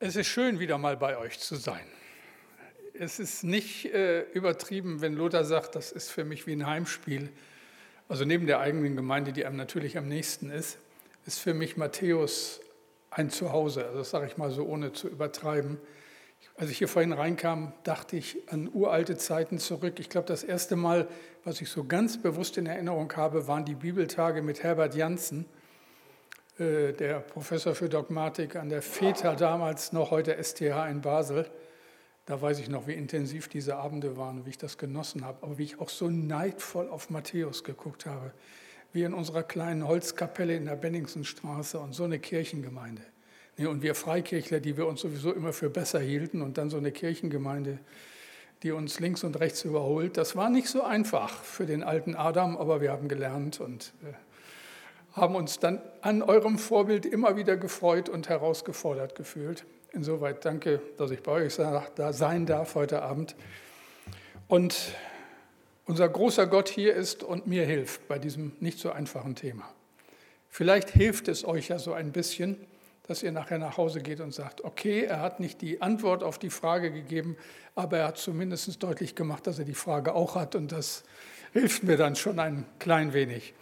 Es ist schön, wieder mal bei euch zu sein. Es ist nicht äh, übertrieben, wenn Lothar sagt, das ist für mich wie ein Heimspiel. Also neben der eigenen Gemeinde, die einem natürlich am nächsten ist, ist für mich Matthäus ein Zuhause. Also das sage ich mal so, ohne zu übertreiben. Als ich hier vorhin reinkam, dachte ich an uralte Zeiten zurück. Ich glaube, das erste Mal, was ich so ganz bewusst in Erinnerung habe, waren die Bibeltage mit Herbert Janssen der Professor für Dogmatik an der FETA damals noch, heute STH in Basel. Da weiß ich noch, wie intensiv diese Abende waren, wie ich das genossen habe, aber wie ich auch so neidvoll auf Matthäus geguckt habe, wie in unserer kleinen Holzkapelle in der Benningsenstraße und so eine Kirchengemeinde. Und wir Freikirchler, die wir uns sowieso immer für besser hielten und dann so eine Kirchengemeinde, die uns links und rechts überholt, das war nicht so einfach für den alten Adam, aber wir haben gelernt und äh, haben uns dann an eurem Vorbild immer wieder gefreut und herausgefordert gefühlt. Insoweit danke, dass ich bei euch da sein darf heute Abend. Und unser großer Gott hier ist und mir hilft bei diesem nicht so einfachen Thema. Vielleicht hilft es euch ja so ein bisschen, dass ihr nachher nach Hause geht und sagt, okay, er hat nicht die Antwort auf die Frage gegeben, aber er hat zumindest deutlich gemacht, dass er die Frage auch hat und das hilft mir dann schon ein klein wenig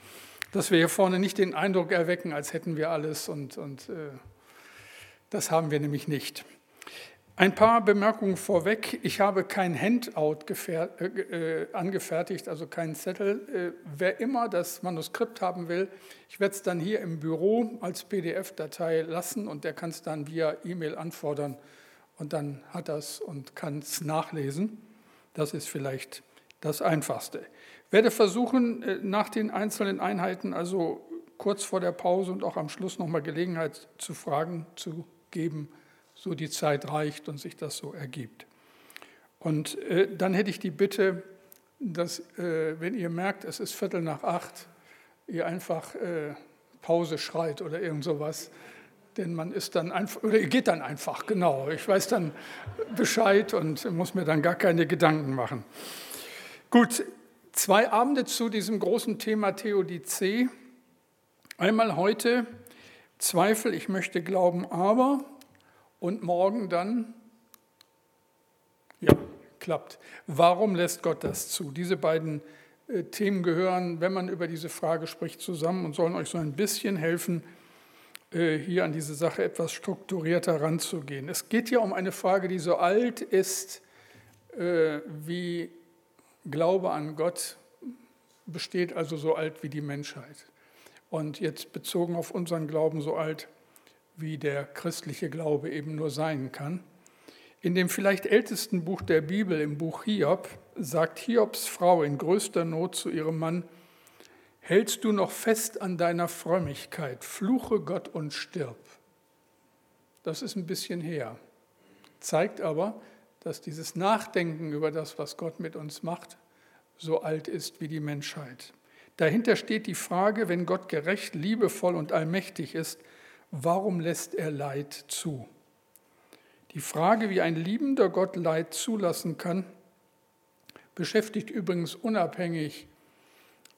dass wir hier vorne nicht den Eindruck erwecken, als hätten wir alles und, und äh, das haben wir nämlich nicht. Ein paar Bemerkungen vorweg. Ich habe kein Handout äh, äh, angefertigt, also keinen Zettel. Äh, wer immer das Manuskript haben will, ich werde es dann hier im Büro als PDF-Datei lassen und der kann es dann via E-Mail anfordern und dann hat es und kann es nachlesen. Das ist vielleicht das Einfachste werde versuchen, äh, nach den einzelnen Einheiten, also kurz vor der Pause und auch am Schluss nochmal Gelegenheit zu Fragen zu geben, so die Zeit reicht und sich das so ergibt. Und äh, dann hätte ich die Bitte, dass, äh, wenn ihr merkt, es ist Viertel nach acht, ihr einfach äh, Pause schreit oder irgend sowas. Denn man ist dann einfach, oder ihr geht dann einfach, genau. Ich weiß dann Bescheid und muss mir dann gar keine Gedanken machen. Gut, Zwei Abende zu diesem großen Thema Theodizee. Einmal heute Zweifel, ich möchte glauben, aber und morgen dann, ja, klappt. Warum lässt Gott das zu? Diese beiden äh, Themen gehören, wenn man über diese Frage spricht, zusammen und sollen euch so ein bisschen helfen, äh, hier an diese Sache etwas strukturierter ranzugehen. Es geht ja um eine Frage, die so alt ist äh, wie Glaube an Gott besteht also so alt wie die Menschheit. Und jetzt bezogen auf unseren Glauben so alt, wie der christliche Glaube eben nur sein kann. In dem vielleicht ältesten Buch der Bibel, im Buch Hiob, sagt Hiobs Frau in größter Not zu ihrem Mann, Hältst du noch fest an deiner Frömmigkeit, fluche Gott und stirb. Das ist ein bisschen her, zeigt aber, dass dieses Nachdenken über das, was Gott mit uns macht, so alt ist wie die Menschheit. Dahinter steht die Frage, wenn Gott gerecht, liebevoll und allmächtig ist, warum lässt er Leid zu? Die Frage, wie ein liebender Gott Leid zulassen kann, beschäftigt übrigens unabhängig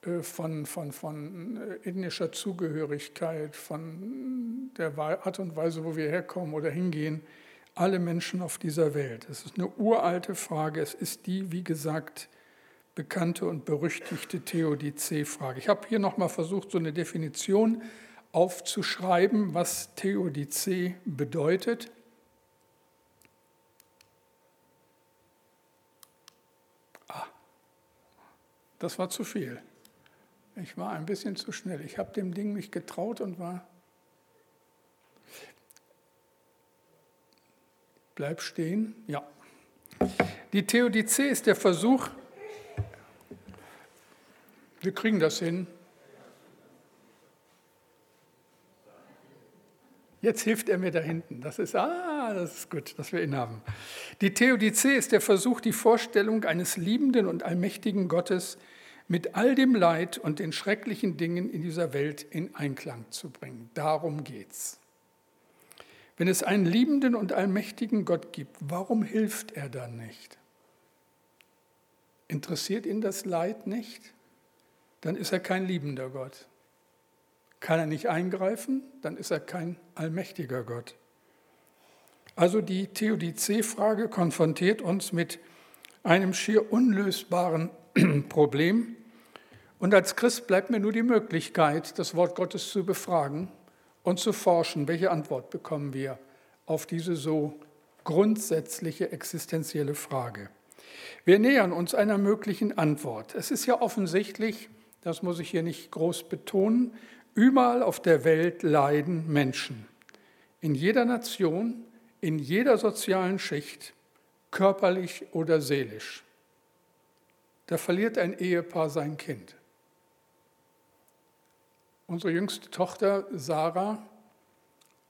äh, von, von, von äh, ethnischer Zugehörigkeit, von der Art und Weise, wo wir herkommen oder hingehen, alle Menschen auf dieser Welt. Es ist eine uralte Frage. Es ist die, wie gesagt, bekannte und berüchtigte Theodizee-Frage. Ich habe hier nochmal versucht, so eine Definition aufzuschreiben, was Theodizee bedeutet. Ah, das war zu viel. Ich war ein bisschen zu schnell. Ich habe dem Ding nicht getraut und war Bleib stehen. Ja. Die Theodizee ist der Versuch, wir kriegen das hin. Jetzt hilft er mir da hinten. Das ist, ah, das ist gut, dass wir ihn haben. Die Theodizee ist der Versuch, die Vorstellung eines liebenden und allmächtigen Gottes mit all dem Leid und den schrecklichen Dingen in dieser Welt in Einklang zu bringen. Darum geht's. Wenn es einen liebenden und allmächtigen Gott gibt, warum hilft er dann nicht? Interessiert ihn das Leid nicht? Dann ist er kein liebender Gott. Kann er nicht eingreifen, dann ist er kein allmächtiger Gott. Also die Theodizee-Frage konfrontiert uns mit einem schier unlösbaren Problem. Und als Christ bleibt mir nur die Möglichkeit, das Wort Gottes zu befragen und zu forschen, welche Antwort bekommen wir auf diese so grundsätzliche existenzielle Frage. Wir nähern uns einer möglichen Antwort. Es ist ja offensichtlich, das muss ich hier nicht groß betonen, überall auf der Welt leiden Menschen. In jeder Nation, in jeder sozialen Schicht, körperlich oder seelisch. Da verliert ein Ehepaar sein Kind. Unsere jüngste Tochter Sarah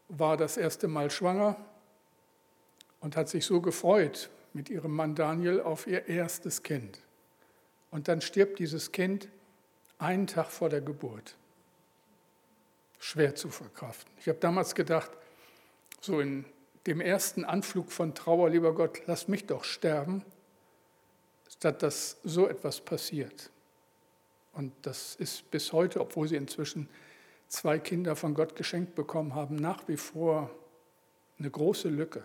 war das erste Mal schwanger und hat sich so gefreut mit ihrem Mann Daniel auf ihr erstes Kind. Und dann stirbt dieses Kind einen Tag vor der Geburt. Schwer zu verkraften. Ich habe damals gedacht, so in dem ersten Anflug von Trauer, lieber Gott, lass mich doch sterben, statt dass so etwas passiert. Und das ist bis heute, obwohl sie inzwischen zwei Kinder von Gott geschenkt bekommen haben, nach wie vor eine große Lücke.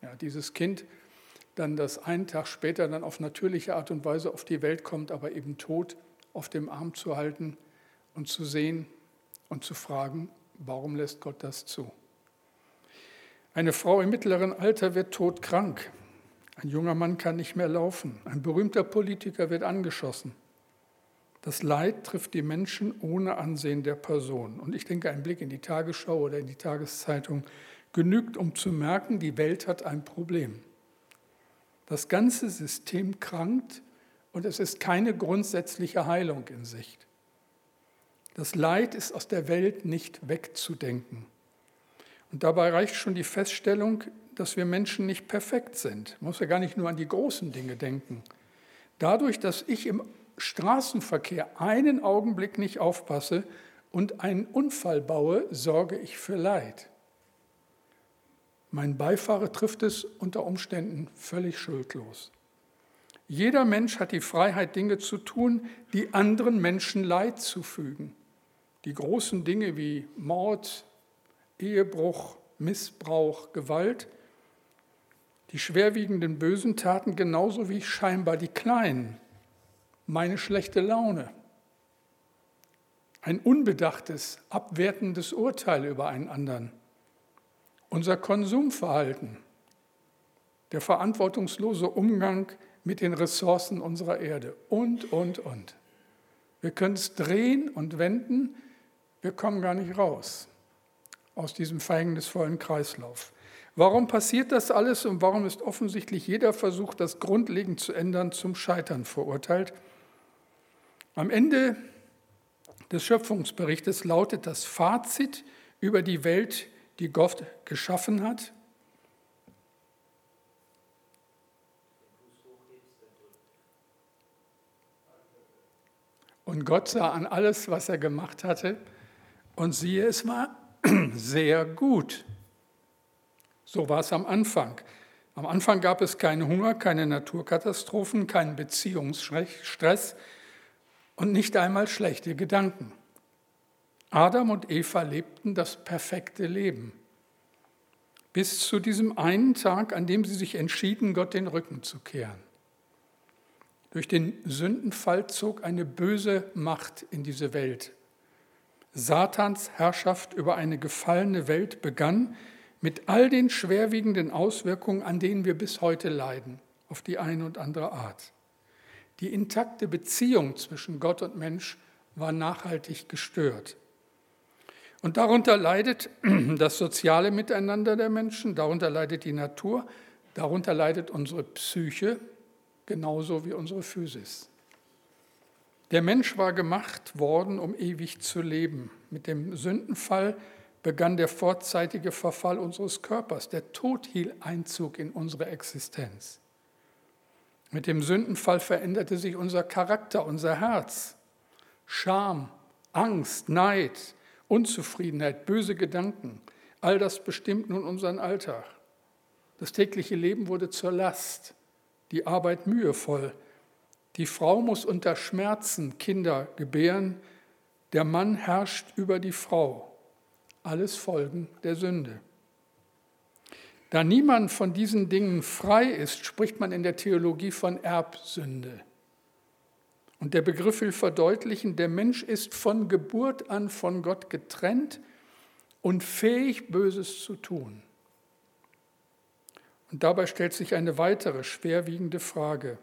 Ja, dieses Kind dann, das einen Tag später dann auf natürliche Art und Weise auf die Welt kommt, aber eben tot auf dem Arm zu halten und zu sehen und zu fragen, warum lässt Gott das zu? Eine Frau im mittleren Alter wird todkrank. Ein junger Mann kann nicht mehr laufen. Ein berühmter Politiker wird angeschossen. Das Leid trifft die Menschen ohne Ansehen der Person. Und ich denke, ein Blick in die Tagesschau oder in die Tageszeitung genügt, um zu merken, die Welt hat ein Problem. Das ganze System krankt und es ist keine grundsätzliche Heilung in Sicht. Das Leid ist aus der Welt nicht wegzudenken. Und dabei reicht schon die Feststellung, dass wir Menschen nicht perfekt sind. Man muss ja gar nicht nur an die großen Dinge denken. Dadurch, dass ich im Straßenverkehr einen Augenblick nicht aufpasse und einen Unfall baue, sorge ich für Leid. Mein Beifahrer trifft es unter Umständen völlig schuldlos. Jeder Mensch hat die Freiheit, Dinge zu tun, die anderen Menschen Leid zufügen. Die großen Dinge wie Mord, Ehebruch, Missbrauch, Gewalt, die schwerwiegenden bösen Taten genauso wie scheinbar die kleinen, meine schlechte Laune, ein unbedachtes, abwertendes Urteil über einen anderen, unser Konsumverhalten, der verantwortungslose Umgang mit den Ressourcen unserer Erde und, und, und. Wir können es drehen und wenden, wir kommen gar nicht raus aus diesem verhängnisvollen Kreislauf. Warum passiert das alles und warum ist offensichtlich jeder Versuch, das grundlegend zu ändern, zum Scheitern verurteilt? Am Ende des Schöpfungsberichtes lautet das Fazit über die Welt, die Gott geschaffen hat. Und Gott sah an alles, was er gemacht hatte, und siehe, es war sehr gut. So war es am Anfang. Am Anfang gab es keinen Hunger, keine Naturkatastrophen, keinen Beziehungsstress und nicht einmal schlechte Gedanken. Adam und Eva lebten das perfekte Leben. Bis zu diesem einen Tag, an dem sie sich entschieden, Gott den Rücken zu kehren. Durch den Sündenfall zog eine böse Macht in diese Welt Satans Herrschaft über eine gefallene Welt begann, mit all den schwerwiegenden Auswirkungen, an denen wir bis heute leiden, auf die eine und andere Art. Die intakte Beziehung zwischen Gott und Mensch war nachhaltig gestört. Und darunter leidet das soziale Miteinander der Menschen, darunter leidet die Natur, darunter leidet unsere Psyche genauso wie unsere Physis. Der Mensch war gemacht worden, um ewig zu leben. Mit dem Sündenfall begann der vorzeitige Verfall unseres Körpers. Der Tod hielt Einzug in unsere Existenz. Mit dem Sündenfall veränderte sich unser Charakter, unser Herz. Scham, Angst, Neid, Unzufriedenheit, böse Gedanken, all das bestimmt nun unseren Alltag. Das tägliche Leben wurde zur Last, die Arbeit mühevoll, die Frau muss unter Schmerzen Kinder gebären, Der Mann herrscht über die Frau. Alles Folgen der Sünde. Da niemand von diesen Dingen frei ist, spricht man in der Theologie von Erbsünde. Und der Begriff will verdeutlichen, der Mensch ist von Geburt an von Gott getrennt und fähig, Böses zu tun. Und dabei stellt sich eine weitere schwerwiegende Frage.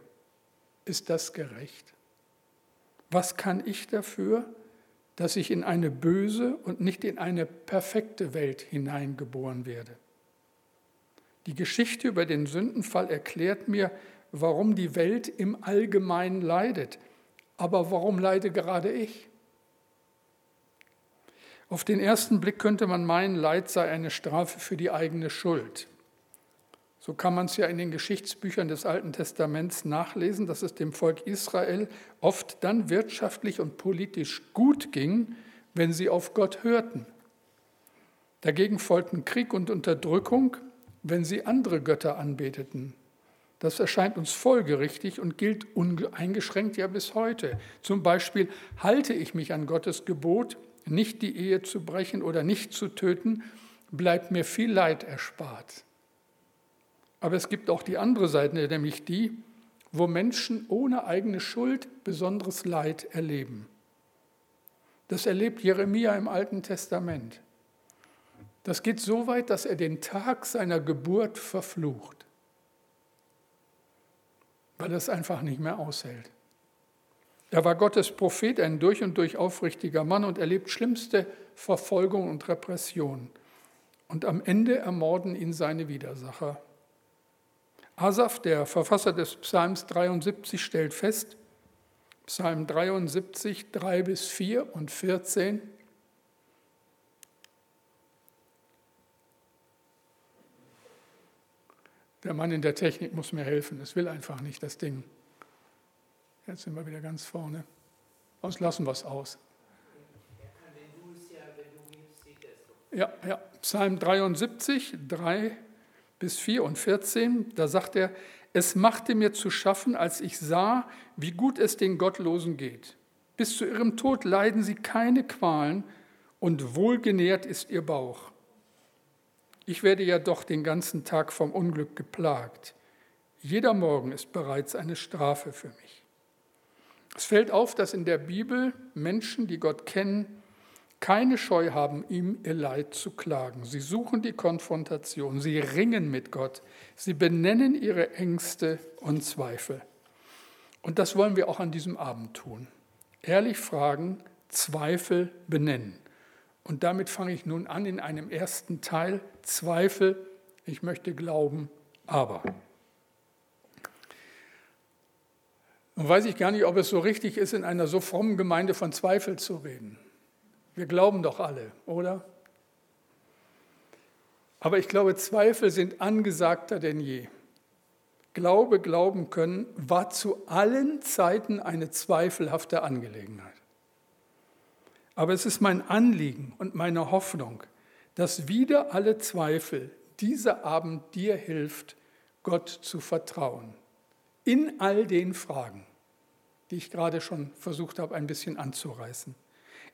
Ist das gerecht? Was kann ich dafür, dass ich in eine böse und nicht in eine perfekte Welt hineingeboren werde? Die Geschichte über den Sündenfall erklärt mir, warum die Welt im Allgemeinen leidet. Aber warum leide gerade ich? Auf den ersten Blick könnte man meinen, Leid sei eine Strafe für die eigene Schuld. So kann man es ja in den Geschichtsbüchern des Alten Testaments nachlesen, dass es dem Volk Israel oft dann wirtschaftlich und politisch gut ging, wenn sie auf Gott hörten. Dagegen folgten Krieg und Unterdrückung, wenn sie andere Götter anbeteten. Das erscheint uns folgerichtig und gilt uneingeschränkt ja bis heute. Zum Beispiel halte ich mich an Gottes Gebot, nicht die Ehe zu brechen oder nicht zu töten, bleibt mir viel Leid erspart. Aber es gibt auch die andere Seite, nämlich die, wo Menschen ohne eigene Schuld besonderes Leid erleben. Das erlebt Jeremia im Alten Testament. Das geht so weit, dass er den Tag seiner Geburt verflucht, weil er es einfach nicht mehr aushält. Er war Gottes Prophet, ein durch und durch aufrichtiger Mann und erlebt schlimmste Verfolgung und Repression. Und am Ende ermorden ihn seine Widersacher. Asaf, der Verfasser des Psalms 73, stellt fest, Psalm 73, 3 bis 4 und 14, Der Mann in der Technik muss mir helfen. Es will einfach nicht, das Ding. Jetzt sind wir wieder ganz vorne. Sonst lassen wir es aus. Ja, ja, Psalm 73, 3 bis 4 und 14, da sagt er, es machte mir zu schaffen, als ich sah, wie gut es den Gottlosen geht. Bis zu ihrem Tod leiden sie keine Qualen und wohlgenährt ist ihr Bauch. Ich werde ja doch den ganzen Tag vom Unglück geplagt. Jeder Morgen ist bereits eine Strafe für mich. Es fällt auf, dass in der Bibel Menschen, die Gott kennen, keine Scheu haben, ihm ihr Leid zu klagen. Sie suchen die Konfrontation, sie ringen mit Gott, sie benennen ihre Ängste und Zweifel. Und das wollen wir auch an diesem Abend tun. Ehrlich fragen, Zweifel benennen. Und damit fange ich nun an in einem ersten Teil, Zweifel, ich möchte glauben, aber. Nun weiß ich gar nicht, ob es so richtig ist, in einer so frommen Gemeinde von Zweifel zu reden. Wir glauben doch alle, oder? Aber ich glaube, Zweifel sind angesagter denn je. Glaube, glauben können, war zu allen Zeiten eine zweifelhafte Angelegenheit. Aber es ist mein Anliegen und meine Hoffnung, dass wieder alle Zweifel dieser Abend dir hilft, Gott zu vertrauen. In all den Fragen, die ich gerade schon versucht habe, ein bisschen anzureißen.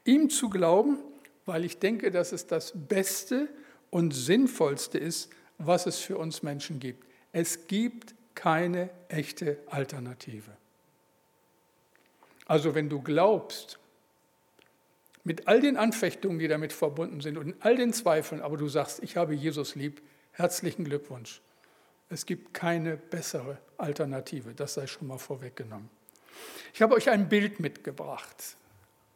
Ihm zu glauben, weil ich denke, dass es das Beste und Sinnvollste ist, was es für uns Menschen gibt. Es gibt keine echte Alternative. Also wenn du glaubst, mit all den Anfechtungen, die damit verbunden sind und all den Zweifeln, aber du sagst, ich habe Jesus lieb, herzlichen Glückwunsch. Es gibt keine bessere Alternative, das sei schon mal vorweggenommen. Ich habe euch ein Bild mitgebracht,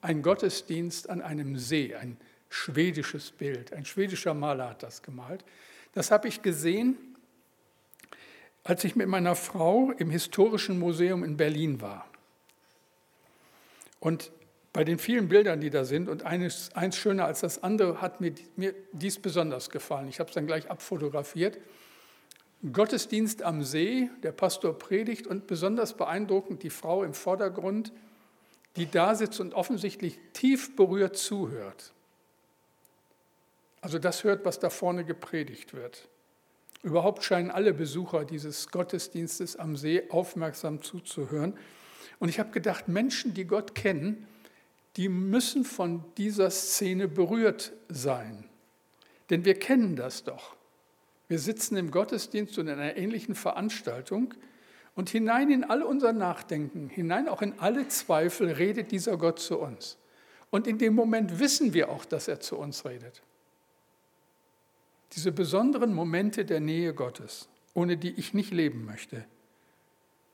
ein Gottesdienst an einem See, ein schwedisches Bild. Ein schwedischer Maler hat das gemalt. Das habe ich gesehen, als ich mit meiner Frau im Historischen Museum in Berlin war. Und bei den vielen Bildern, die da sind, und eines, eins schöner als das andere, hat mir, mir dies besonders gefallen. Ich habe es dann gleich abfotografiert. Gottesdienst am See, der Pastor predigt und besonders beeindruckend die Frau im Vordergrund, die da sitzt und offensichtlich tief berührt zuhört. Also das hört, was da vorne gepredigt wird. Überhaupt scheinen alle Besucher dieses Gottesdienstes am See aufmerksam zuzuhören. Und ich habe gedacht, Menschen, die Gott kennen, die müssen von dieser Szene berührt sein. Denn wir kennen das doch. Wir sitzen im Gottesdienst und in einer ähnlichen Veranstaltung und hinein in all unser Nachdenken, hinein auch in alle Zweifel redet dieser Gott zu uns. Und in dem Moment wissen wir auch, dass er zu uns redet. Diese besonderen Momente der Nähe Gottes, ohne die ich nicht leben möchte.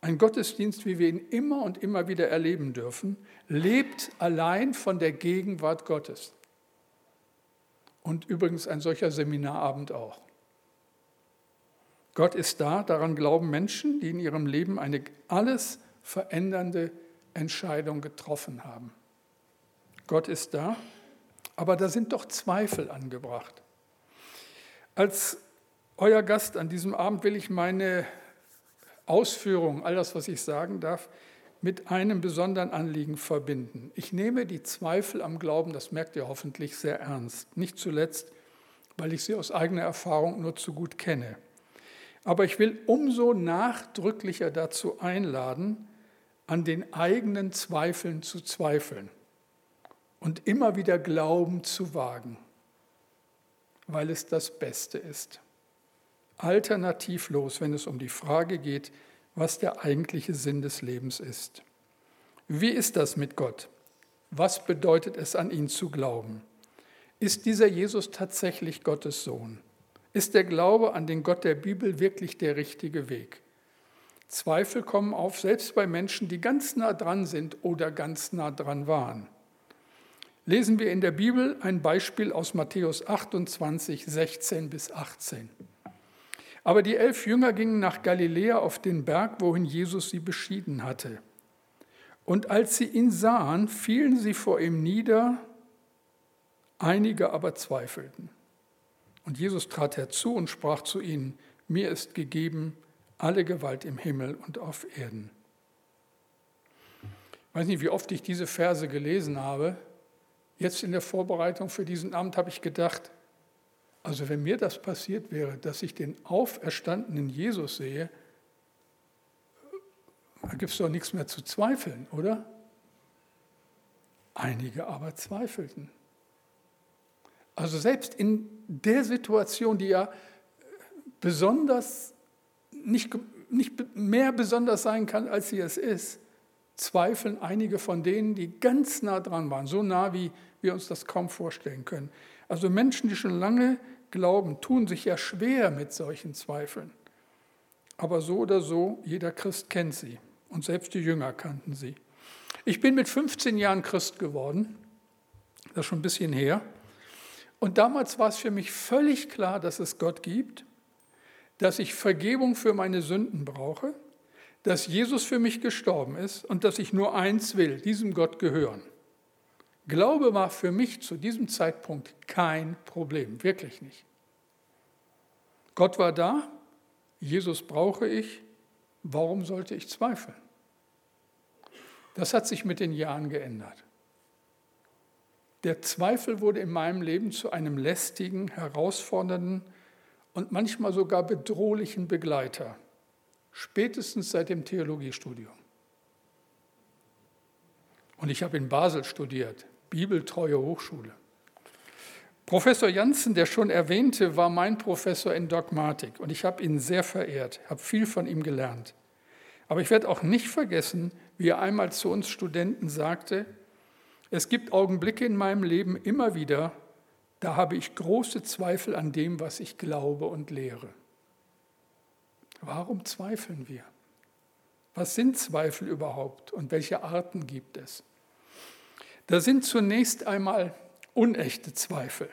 Ein Gottesdienst, wie wir ihn immer und immer wieder erleben dürfen, lebt allein von der Gegenwart Gottes. Und übrigens ein solcher Seminarabend auch. Gott ist da, daran glauben Menschen, die in ihrem Leben eine alles verändernde Entscheidung getroffen haben. Gott ist da, aber da sind doch Zweifel angebracht. Als euer Gast an diesem Abend will ich meine Ausführungen, all das, was ich sagen darf, mit einem besonderen Anliegen verbinden. Ich nehme die Zweifel am Glauben, das merkt ihr hoffentlich, sehr ernst. Nicht zuletzt, weil ich sie aus eigener Erfahrung nur zu gut kenne. Aber ich will umso nachdrücklicher dazu einladen, an den eigenen Zweifeln zu zweifeln und immer wieder Glauben zu wagen, weil es das Beste ist. Alternativlos, wenn es um die Frage geht, was der eigentliche Sinn des Lebens ist. Wie ist das mit Gott? Was bedeutet es, an ihn zu glauben? Ist dieser Jesus tatsächlich Gottes Sohn? Ist der Glaube an den Gott der Bibel wirklich der richtige Weg? Zweifel kommen auf, selbst bei Menschen, die ganz nah dran sind oder ganz nah dran waren. Lesen wir in der Bibel ein Beispiel aus Matthäus 28, 16 bis 18. Aber die elf Jünger gingen nach Galiläa auf den Berg, wohin Jesus sie beschieden hatte. Und als sie ihn sahen, fielen sie vor ihm nieder, einige aber zweifelten. Und Jesus trat herzu und sprach zu ihnen, mir ist gegeben alle Gewalt im Himmel und auf Erden. Ich weiß nicht, wie oft ich diese Verse gelesen habe. Jetzt in der Vorbereitung für diesen Abend habe ich gedacht, also wenn mir das passiert wäre, dass ich den auferstandenen Jesus sehe, da gibt es doch nichts mehr zu zweifeln, oder? Einige aber zweifelten. Also selbst in der Situation, die ja besonders, nicht, nicht mehr besonders sein kann, als sie es ist, zweifeln einige von denen, die ganz nah dran waren, so nah, wie wir uns das kaum vorstellen können. Also Menschen, die schon lange glauben, tun sich ja schwer mit solchen Zweifeln. Aber so oder so, jeder Christ kennt sie und selbst die Jünger kannten sie. Ich bin mit 15 Jahren Christ geworden, das ist schon ein bisschen her. Und damals war es für mich völlig klar, dass es Gott gibt, dass ich Vergebung für meine Sünden brauche, dass Jesus für mich gestorben ist und dass ich nur eins will, diesem Gott gehören. Glaube war für mich zu diesem Zeitpunkt kein Problem, wirklich nicht. Gott war da, Jesus brauche ich, warum sollte ich zweifeln? Das hat sich mit den Jahren geändert. Der Zweifel wurde in meinem Leben zu einem lästigen, herausfordernden und manchmal sogar bedrohlichen Begleiter, spätestens seit dem Theologiestudium. Und ich habe in Basel studiert, bibeltreue Hochschule. Professor Janssen, der schon erwähnte, war mein Professor in Dogmatik und ich habe ihn sehr verehrt, habe viel von ihm gelernt. Aber ich werde auch nicht vergessen, wie er einmal zu uns Studenten sagte, es gibt Augenblicke in meinem Leben immer wieder, da habe ich große Zweifel an dem, was ich glaube und lehre. Warum zweifeln wir? Was sind Zweifel überhaupt und welche Arten gibt es? Da sind zunächst einmal unechte Zweifel.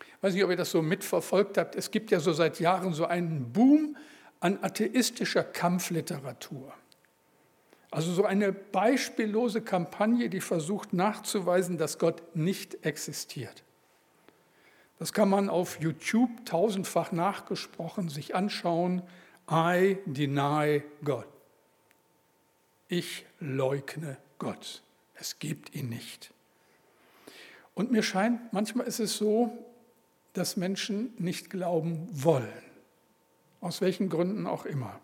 Ich weiß nicht, ob ihr das so mitverfolgt habt. Es gibt ja so seit Jahren so einen Boom an atheistischer Kampfliteratur. Also so eine beispiellose Kampagne, die versucht nachzuweisen, dass Gott nicht existiert. Das kann man auf YouTube tausendfach nachgesprochen sich anschauen. I deny God. Ich leugne Gott. Es gibt ihn nicht. Und mir scheint, manchmal ist es so, dass Menschen nicht glauben wollen, aus welchen Gründen auch immer.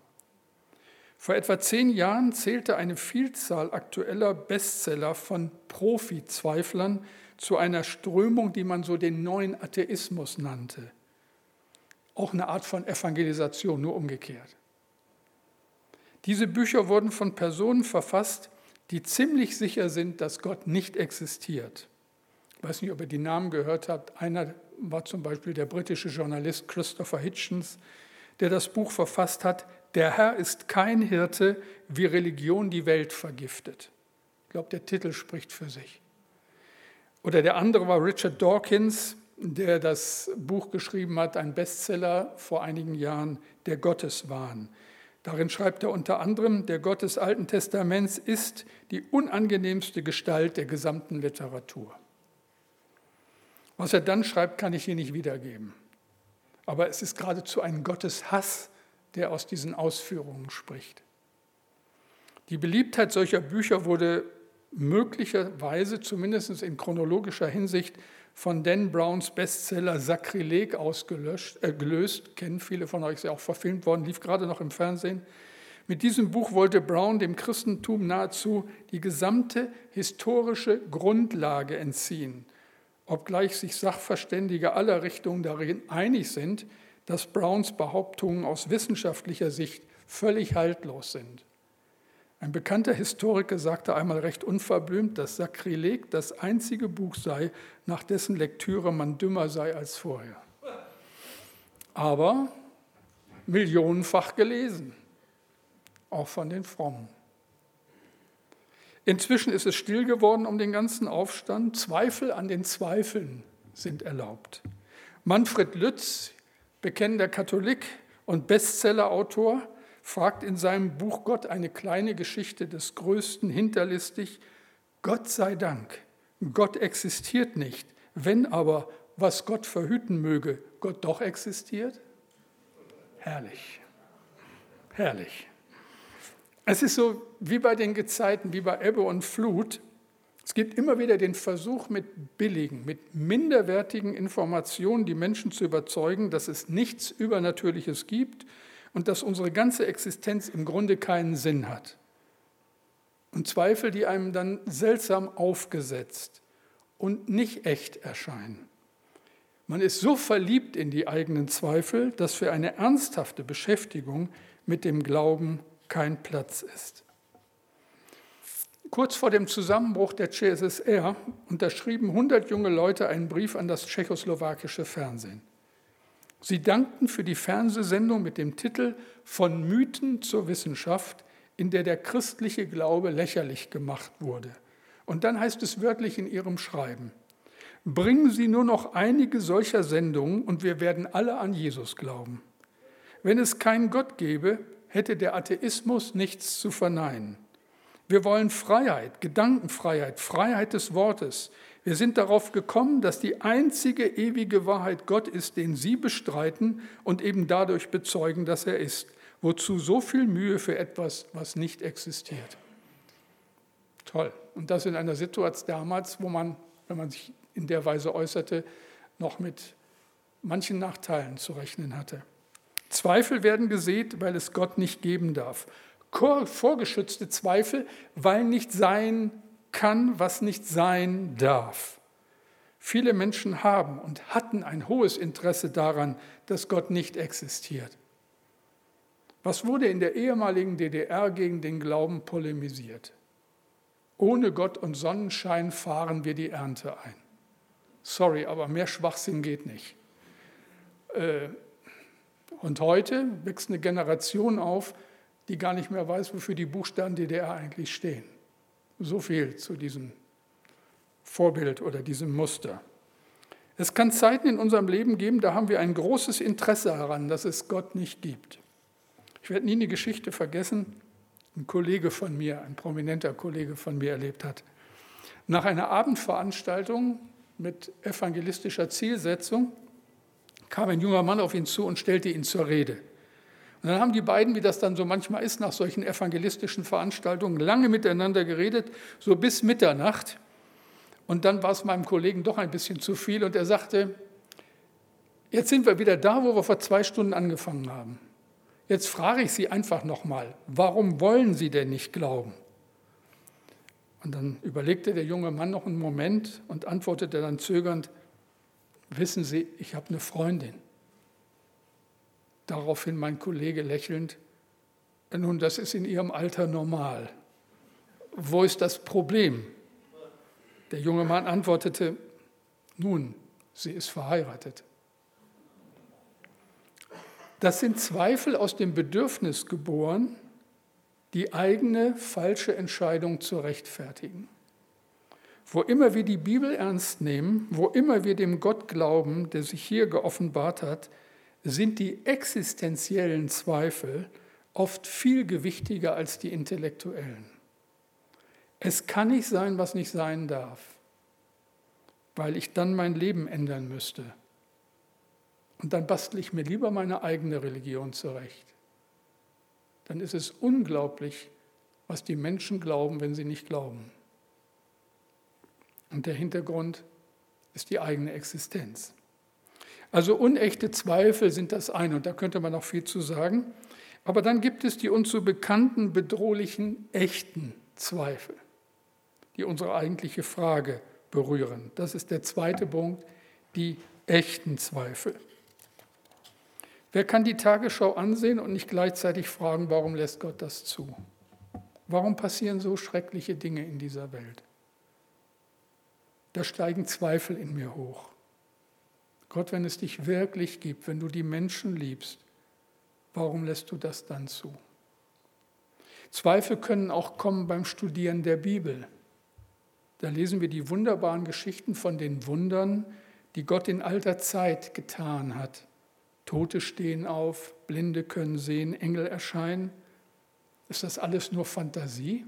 Vor etwa zehn Jahren zählte eine Vielzahl aktueller Bestseller von Profi-Zweiflern zu einer Strömung, die man so den neuen Atheismus nannte. Auch eine Art von Evangelisation, nur umgekehrt. Diese Bücher wurden von Personen verfasst, die ziemlich sicher sind, dass Gott nicht existiert. Ich weiß nicht, ob ihr die Namen gehört habt. Einer war zum Beispiel der britische Journalist Christopher Hitchens, der das Buch verfasst hat, Der Herr ist kein Hirte, wie Religion die Welt vergiftet. Ich glaube, der Titel spricht für sich. Oder der andere war Richard Dawkins, der das Buch geschrieben hat, ein Bestseller vor einigen Jahren, Der Gotteswahn. Darin schreibt er unter anderem, der Gott des Alten Testaments ist die unangenehmste Gestalt der gesamten Literatur. Was er dann schreibt, kann ich hier nicht wiedergeben. Aber es ist geradezu ein Gotteshass, der aus diesen Ausführungen spricht. Die Beliebtheit solcher Bücher wurde möglicherweise, zumindest in chronologischer Hinsicht, von Dan Browns Bestseller Sakrileg ausgelöst, äh, gelöst. Kennen viele von euch, ist ja auch verfilmt worden, lief gerade noch im Fernsehen. Mit diesem Buch wollte Brown dem Christentum nahezu die gesamte historische Grundlage entziehen, obgleich sich Sachverständige aller Richtungen darin einig sind, dass Browns Behauptungen aus wissenschaftlicher Sicht völlig haltlos sind. Ein bekannter Historiker sagte einmal recht unverblümt, dass Sakrileg das einzige Buch sei, nach dessen Lektüre man dümmer sei als vorher. Aber millionenfach gelesen, auch von den Frommen. Inzwischen ist es still geworden um den ganzen Aufstand. Zweifel an den Zweifeln sind erlaubt. Manfred Lütz, bekennender Katholik und Bestsellerautor, fragt in seinem Buch Gott eine kleine Geschichte des Größten hinterlistig, Gott sei Dank, Gott existiert nicht, wenn aber, was Gott verhüten möge, Gott doch existiert? Herrlich, herrlich. Es ist so wie bei den Gezeiten, wie bei Ebbe und Flut. Es gibt immer wieder den Versuch, mit billigen, mit minderwertigen Informationen die Menschen zu überzeugen, dass es nichts Übernatürliches gibt und dass unsere ganze Existenz im Grunde keinen Sinn hat. Und Zweifel, die einem dann seltsam aufgesetzt und nicht echt erscheinen. Man ist so verliebt in die eigenen Zweifel, dass für eine ernsthafte Beschäftigung mit dem Glauben kein Platz ist. Kurz vor dem Zusammenbruch der CSSR unterschrieben 100 junge Leute einen Brief an das tschechoslowakische Fernsehen. Sie dankten für die Fernsehsendung mit dem Titel Von Mythen zur Wissenschaft, in der der christliche Glaube lächerlich gemacht wurde. Und dann heißt es wörtlich in ihrem Schreiben, bringen Sie nur noch einige solcher Sendungen und wir werden alle an Jesus glauben. Wenn es keinen Gott gäbe, hätte der Atheismus nichts zu verneinen. Wir wollen Freiheit, Gedankenfreiheit, Freiheit des Wortes. Wir sind darauf gekommen, dass die einzige ewige Wahrheit Gott ist, den Sie bestreiten und eben dadurch bezeugen, dass er ist. Wozu so viel Mühe für etwas, was nicht existiert? Toll. Und das in einer Situation damals, wo man, wenn man sich in der Weise äußerte, noch mit manchen Nachteilen zu rechnen hatte. Zweifel werden gesät, weil es Gott nicht geben darf. Vorgeschützte Zweifel, weil nicht sein kann, was nicht sein darf. Viele Menschen haben und hatten ein hohes Interesse daran, dass Gott nicht existiert. Was wurde in der ehemaligen DDR gegen den Glauben polemisiert? Ohne Gott und Sonnenschein fahren wir die Ernte ein. Sorry, aber mehr Schwachsinn geht nicht. Äh, und heute wächst eine Generation auf, die gar nicht mehr weiß, wofür die Buchstaben DDR eigentlich stehen. So viel zu diesem Vorbild oder diesem Muster. Es kann Zeiten in unserem Leben geben, da haben wir ein großes Interesse daran, dass es Gott nicht gibt. Ich werde nie eine Geschichte vergessen, ein Kollege von mir, ein prominenter Kollege von mir erlebt hat. Nach einer Abendveranstaltung mit evangelistischer Zielsetzung kam ein junger Mann auf ihn zu und stellte ihn zur Rede. Und dann haben die beiden, wie das dann so manchmal ist, nach solchen evangelistischen Veranstaltungen lange miteinander geredet, so bis Mitternacht. Und dann war es meinem Kollegen doch ein bisschen zu viel und er sagte, jetzt sind wir wieder da, wo wir vor zwei Stunden angefangen haben. Jetzt frage ich Sie einfach nochmal, warum wollen Sie denn nicht glauben? Und dann überlegte der junge Mann noch einen Moment und antwortete dann zögernd, wissen Sie, ich habe eine Freundin. Daraufhin mein Kollege lächelnd, nun, das ist in Ihrem Alter normal. Wo ist das Problem? Der junge Mann antwortete, nun, sie ist verheiratet. Das sind Zweifel aus dem Bedürfnis geboren, die eigene falsche Entscheidung zu rechtfertigen. Wo immer wir die Bibel ernst nehmen, wo immer wir dem Gott glauben, der sich hier geoffenbart hat, sind die existenziellen Zweifel oft viel gewichtiger als die intellektuellen. Es kann nicht sein, was nicht sein darf, weil ich dann mein Leben ändern müsste. Und dann bastle ich mir lieber meine eigene Religion zurecht. Dann ist es unglaublich, was die Menschen glauben, wenn sie nicht glauben. Und der Hintergrund ist die eigene Existenz. Also unechte Zweifel sind das eine, und da könnte man noch viel zu sagen. Aber dann gibt es die uns so bekannten, bedrohlichen, echten Zweifel, die unsere eigentliche Frage berühren. Das ist der zweite Punkt, die echten Zweifel. Wer kann die Tagesschau ansehen und nicht gleichzeitig fragen, warum lässt Gott das zu? Warum passieren so schreckliche Dinge in dieser Welt? Da steigen Zweifel in mir hoch. Gott, wenn es dich wirklich gibt, wenn du die Menschen liebst, Warum lässt du das dann zu? Zweifel können auch kommen beim Studieren der Bibel. Da lesen wir die wunderbaren Geschichten von den Wundern, die Gott in alter Zeit getan hat. Tote stehen auf, Blinde können sehen, Engel erscheinen. Ist das alles nur Fantasie?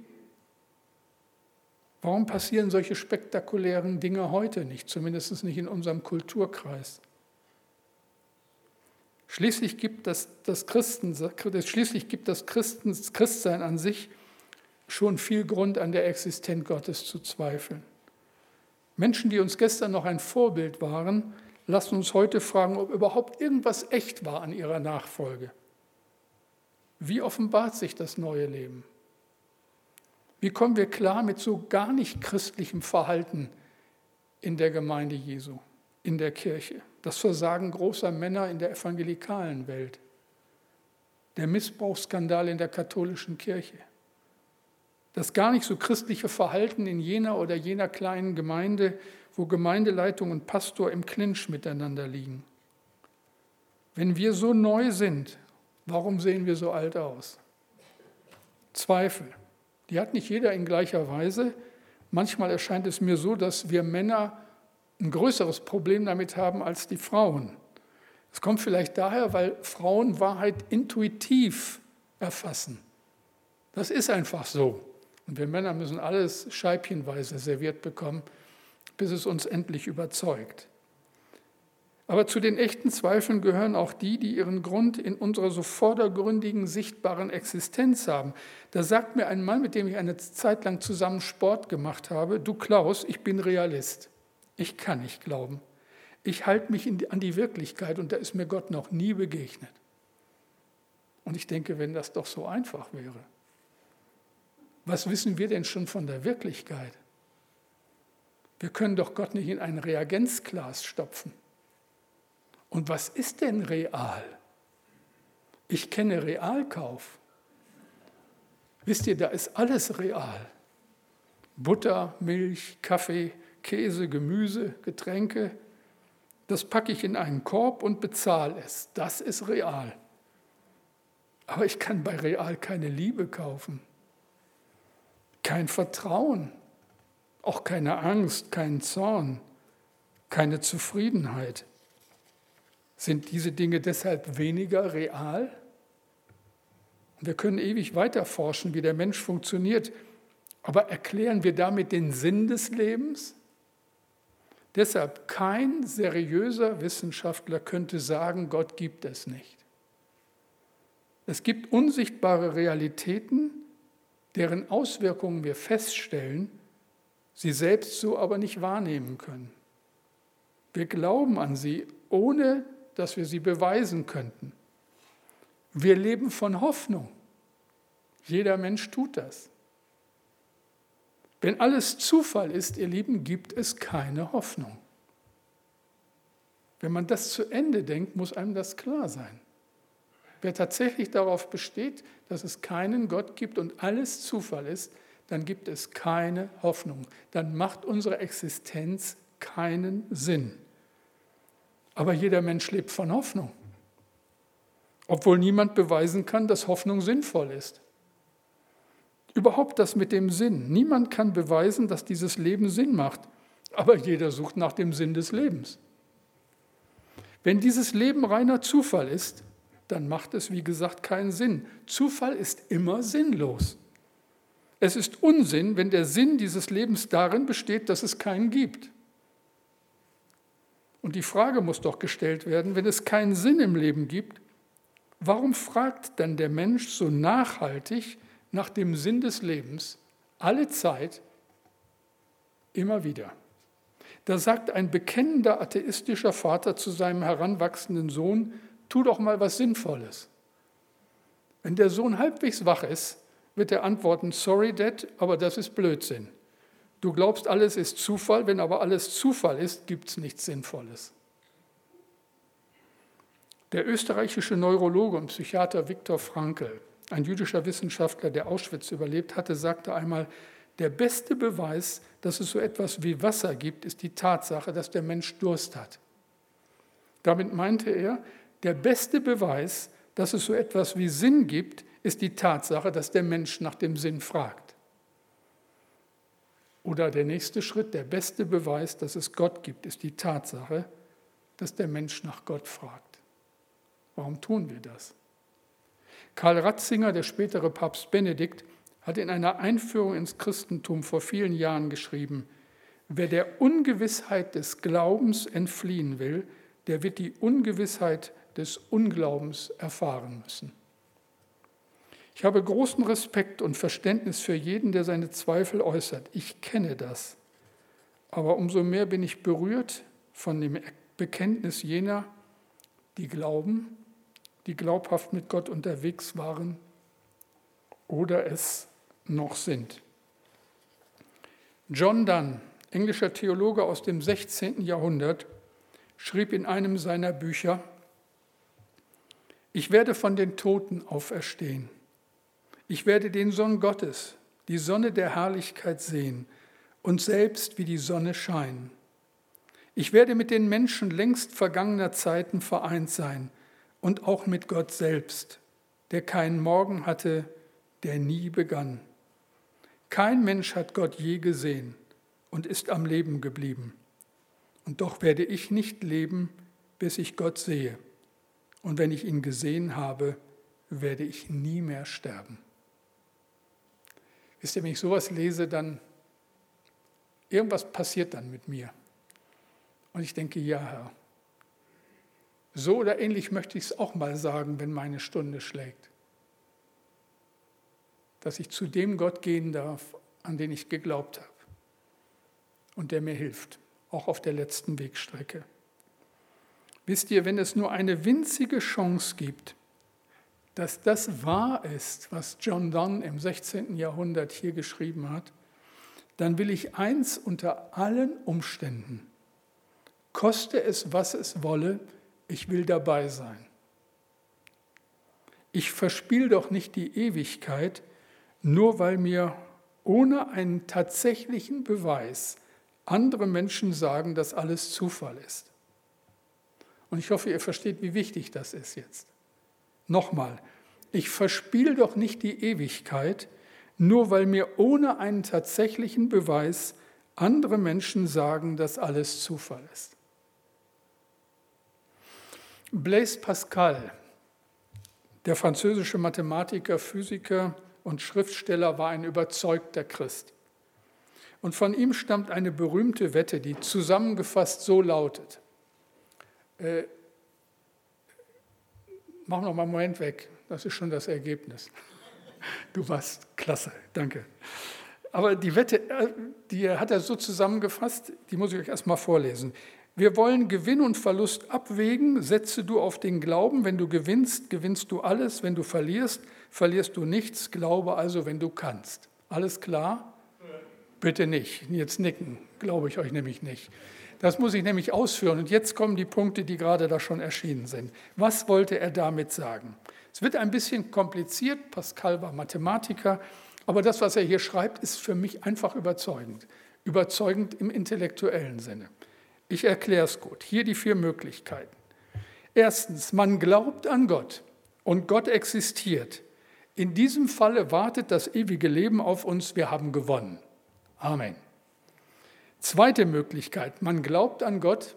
Warum passieren solche spektakulären Dinge heute nicht, zumindest nicht in unserem Kulturkreis? Schließlich gibt das, das, Christen, schließlich gibt das Christen, Christsein an sich schon viel Grund an der Existenz Gottes zu zweifeln. Menschen, die uns gestern noch ein Vorbild waren, lassen uns heute fragen, ob überhaupt irgendwas echt war an ihrer Nachfolge. Wie offenbart sich das neue Leben? Wie kommen wir klar mit so gar nicht christlichem Verhalten in der Gemeinde Jesu, in der Kirche? das Versagen großer Männer in der evangelikalen Welt, der Missbrauchsskandal in der katholischen Kirche, das gar nicht so christliche Verhalten in jener oder jener kleinen Gemeinde, wo Gemeindeleitung und Pastor im Clinch miteinander liegen. Wenn wir so neu sind, warum sehen wir so alt aus? Zweifel. Die hat nicht jeder in gleicher Weise. Manchmal erscheint es mir so, dass wir Männer ein größeres Problem damit haben als die Frauen. Es kommt vielleicht daher, weil Frauen Wahrheit intuitiv erfassen. Das ist einfach so. Und wir Männer müssen alles scheibchenweise serviert bekommen, bis es uns endlich überzeugt. Aber zu den echten Zweifeln gehören auch die, die ihren Grund in unserer so vordergründigen, sichtbaren Existenz haben. Da sagt mir ein Mann, mit dem ich eine Zeit lang zusammen Sport gemacht habe, du Klaus, ich bin Realist. Ich kann nicht glauben. Ich halte mich die, an die Wirklichkeit und da ist mir Gott noch nie begegnet. Und ich denke, wenn das doch so einfach wäre, was wissen wir denn schon von der Wirklichkeit? Wir können doch Gott nicht in ein Reagenzglas stopfen. Und was ist denn real? Ich kenne Realkauf. Wisst ihr, da ist alles real. Butter, Milch, Kaffee, Käse, Gemüse, Getränke, das packe ich in einen Korb und bezahle es. Das ist real. Aber ich kann bei real keine Liebe kaufen, kein Vertrauen, auch keine Angst, keinen Zorn, keine Zufriedenheit. Sind diese Dinge deshalb weniger real? wir können ewig weiter forschen, wie der Mensch funktioniert. Aber erklären wir damit den Sinn des Lebens? Deshalb kein seriöser Wissenschaftler könnte sagen, Gott gibt es nicht. Es gibt unsichtbare Realitäten, deren Auswirkungen wir feststellen, sie selbst so aber nicht wahrnehmen können. Wir glauben an sie, ohne dass wir sie beweisen könnten. Wir leben von Hoffnung. Jeder Mensch tut das. Wenn alles Zufall ist, ihr Lieben, gibt es keine Hoffnung. Wenn man das zu Ende denkt, muss einem das klar sein. Wer tatsächlich darauf besteht, dass es keinen Gott gibt und alles Zufall ist, dann gibt es keine Hoffnung. Dann macht unsere Existenz keinen Sinn. Aber jeder Mensch lebt von Hoffnung, obwohl niemand beweisen kann, dass Hoffnung sinnvoll ist. Überhaupt das mit dem Sinn. Niemand kann beweisen, dass dieses Leben Sinn macht, aber jeder sucht nach dem Sinn des Lebens. Wenn dieses Leben reiner Zufall ist, dann macht es, wie gesagt, keinen Sinn. Zufall ist immer sinnlos. Es ist Unsinn, wenn der Sinn dieses Lebens darin besteht, dass es keinen gibt. Und die Frage muss doch gestellt werden, wenn es keinen Sinn im Leben gibt, warum fragt dann der Mensch so nachhaltig nach dem Sinn des Lebens alle Zeit immer wieder? Da sagt ein bekennender atheistischer Vater zu seinem heranwachsenden Sohn, tu doch mal was Sinnvolles. Wenn der Sohn halbwegs wach ist, wird er antworten, sorry Dad, aber das ist Blödsinn. Du glaubst, alles ist Zufall, wenn aber alles Zufall ist, gibt es nichts Sinnvolles. Der österreichische Neurologe und Psychiater Viktor Frankl, ein jüdischer Wissenschaftler, der Auschwitz überlebt hatte, sagte einmal, der beste Beweis, dass es so etwas wie Wasser gibt, ist die Tatsache, dass der Mensch Durst hat. Damit meinte er, der beste Beweis, dass es so etwas wie Sinn gibt, ist die Tatsache, dass der Mensch nach dem Sinn fragt. Oder der nächste Schritt, der beste Beweis, dass es Gott gibt, ist die Tatsache, dass der Mensch nach Gott fragt. Warum tun wir das? Karl Ratzinger, der spätere Papst Benedikt, hat in einer Einführung ins Christentum vor vielen Jahren geschrieben, wer der Ungewissheit des Glaubens entfliehen will, der wird die Ungewissheit des Unglaubens erfahren müssen. Ich habe großen Respekt und Verständnis für jeden, der seine Zweifel äußert. Ich kenne das. Aber umso mehr bin ich berührt von dem Bekenntnis jener, die glauben, die glaubhaft mit Gott unterwegs waren oder es noch sind. John Donne, englischer Theologe aus dem 16. Jahrhundert, schrieb in einem seiner Bücher, ich werde von den Toten auferstehen. Ich werde den Sohn Gottes, die Sonne der Herrlichkeit sehen und selbst wie die Sonne scheinen. Ich werde mit den Menschen längst vergangener Zeiten vereint sein und auch mit Gott selbst, der keinen Morgen hatte, der nie begann. Kein Mensch hat Gott je gesehen und ist am Leben geblieben. Und doch werde ich nicht leben, bis ich Gott sehe. Und wenn ich ihn gesehen habe, werde ich nie mehr sterben. Wisst ihr, wenn ich sowas lese, dann irgendwas passiert dann mit mir. Und ich denke, ja, Herr. So oder ähnlich möchte ich es auch mal sagen, wenn meine Stunde schlägt. Dass ich zu dem Gott gehen darf, an den ich geglaubt habe und der mir hilft, auch auf der letzten Wegstrecke. Wisst ihr, wenn es nur eine winzige Chance gibt, dass das wahr ist, was John Donne im 16. Jahrhundert hier geschrieben hat, dann will ich eins unter allen Umständen, koste es, was es wolle, ich will dabei sein. Ich verspiel doch nicht die Ewigkeit, nur weil mir ohne einen tatsächlichen Beweis andere Menschen sagen, dass alles Zufall ist. Und ich hoffe, ihr versteht, wie wichtig das ist jetzt. Nochmal, ich verspiele doch nicht die Ewigkeit, nur weil mir ohne einen tatsächlichen Beweis andere Menschen sagen, dass alles Zufall ist. Blaise Pascal, der französische Mathematiker, Physiker und Schriftsteller, war ein überzeugter Christ. Und von ihm stammt eine berühmte Wette, die zusammengefasst so lautet. Äh, mach noch mal einen Moment weg, das ist schon das Ergebnis. Du warst klasse, danke. Aber die Wette, äh, die hat er so zusammengefasst, die muss ich euch erstmal vorlesen. Wir wollen Gewinn und Verlust abwägen. Setze du auf den Glauben. Wenn du gewinnst, gewinnst du alles. Wenn du verlierst, verlierst du nichts. Glaube also, wenn du kannst. Alles klar? Bitte nicht. Jetzt nicken. Glaube ich euch nämlich nicht. Das muss ich nämlich ausführen. Und jetzt kommen die Punkte, die gerade da schon erschienen sind. Was wollte er damit sagen? Es wird ein bisschen kompliziert. Pascal war Mathematiker. Aber das, was er hier schreibt, ist für mich einfach überzeugend. Überzeugend im intellektuellen Sinne. Ich erkläre es gut. Hier die vier Möglichkeiten. Erstens, man glaubt an Gott und Gott existiert. In diesem Falle wartet das ewige Leben auf uns, wir haben gewonnen. Amen. Zweite Möglichkeit, man glaubt an Gott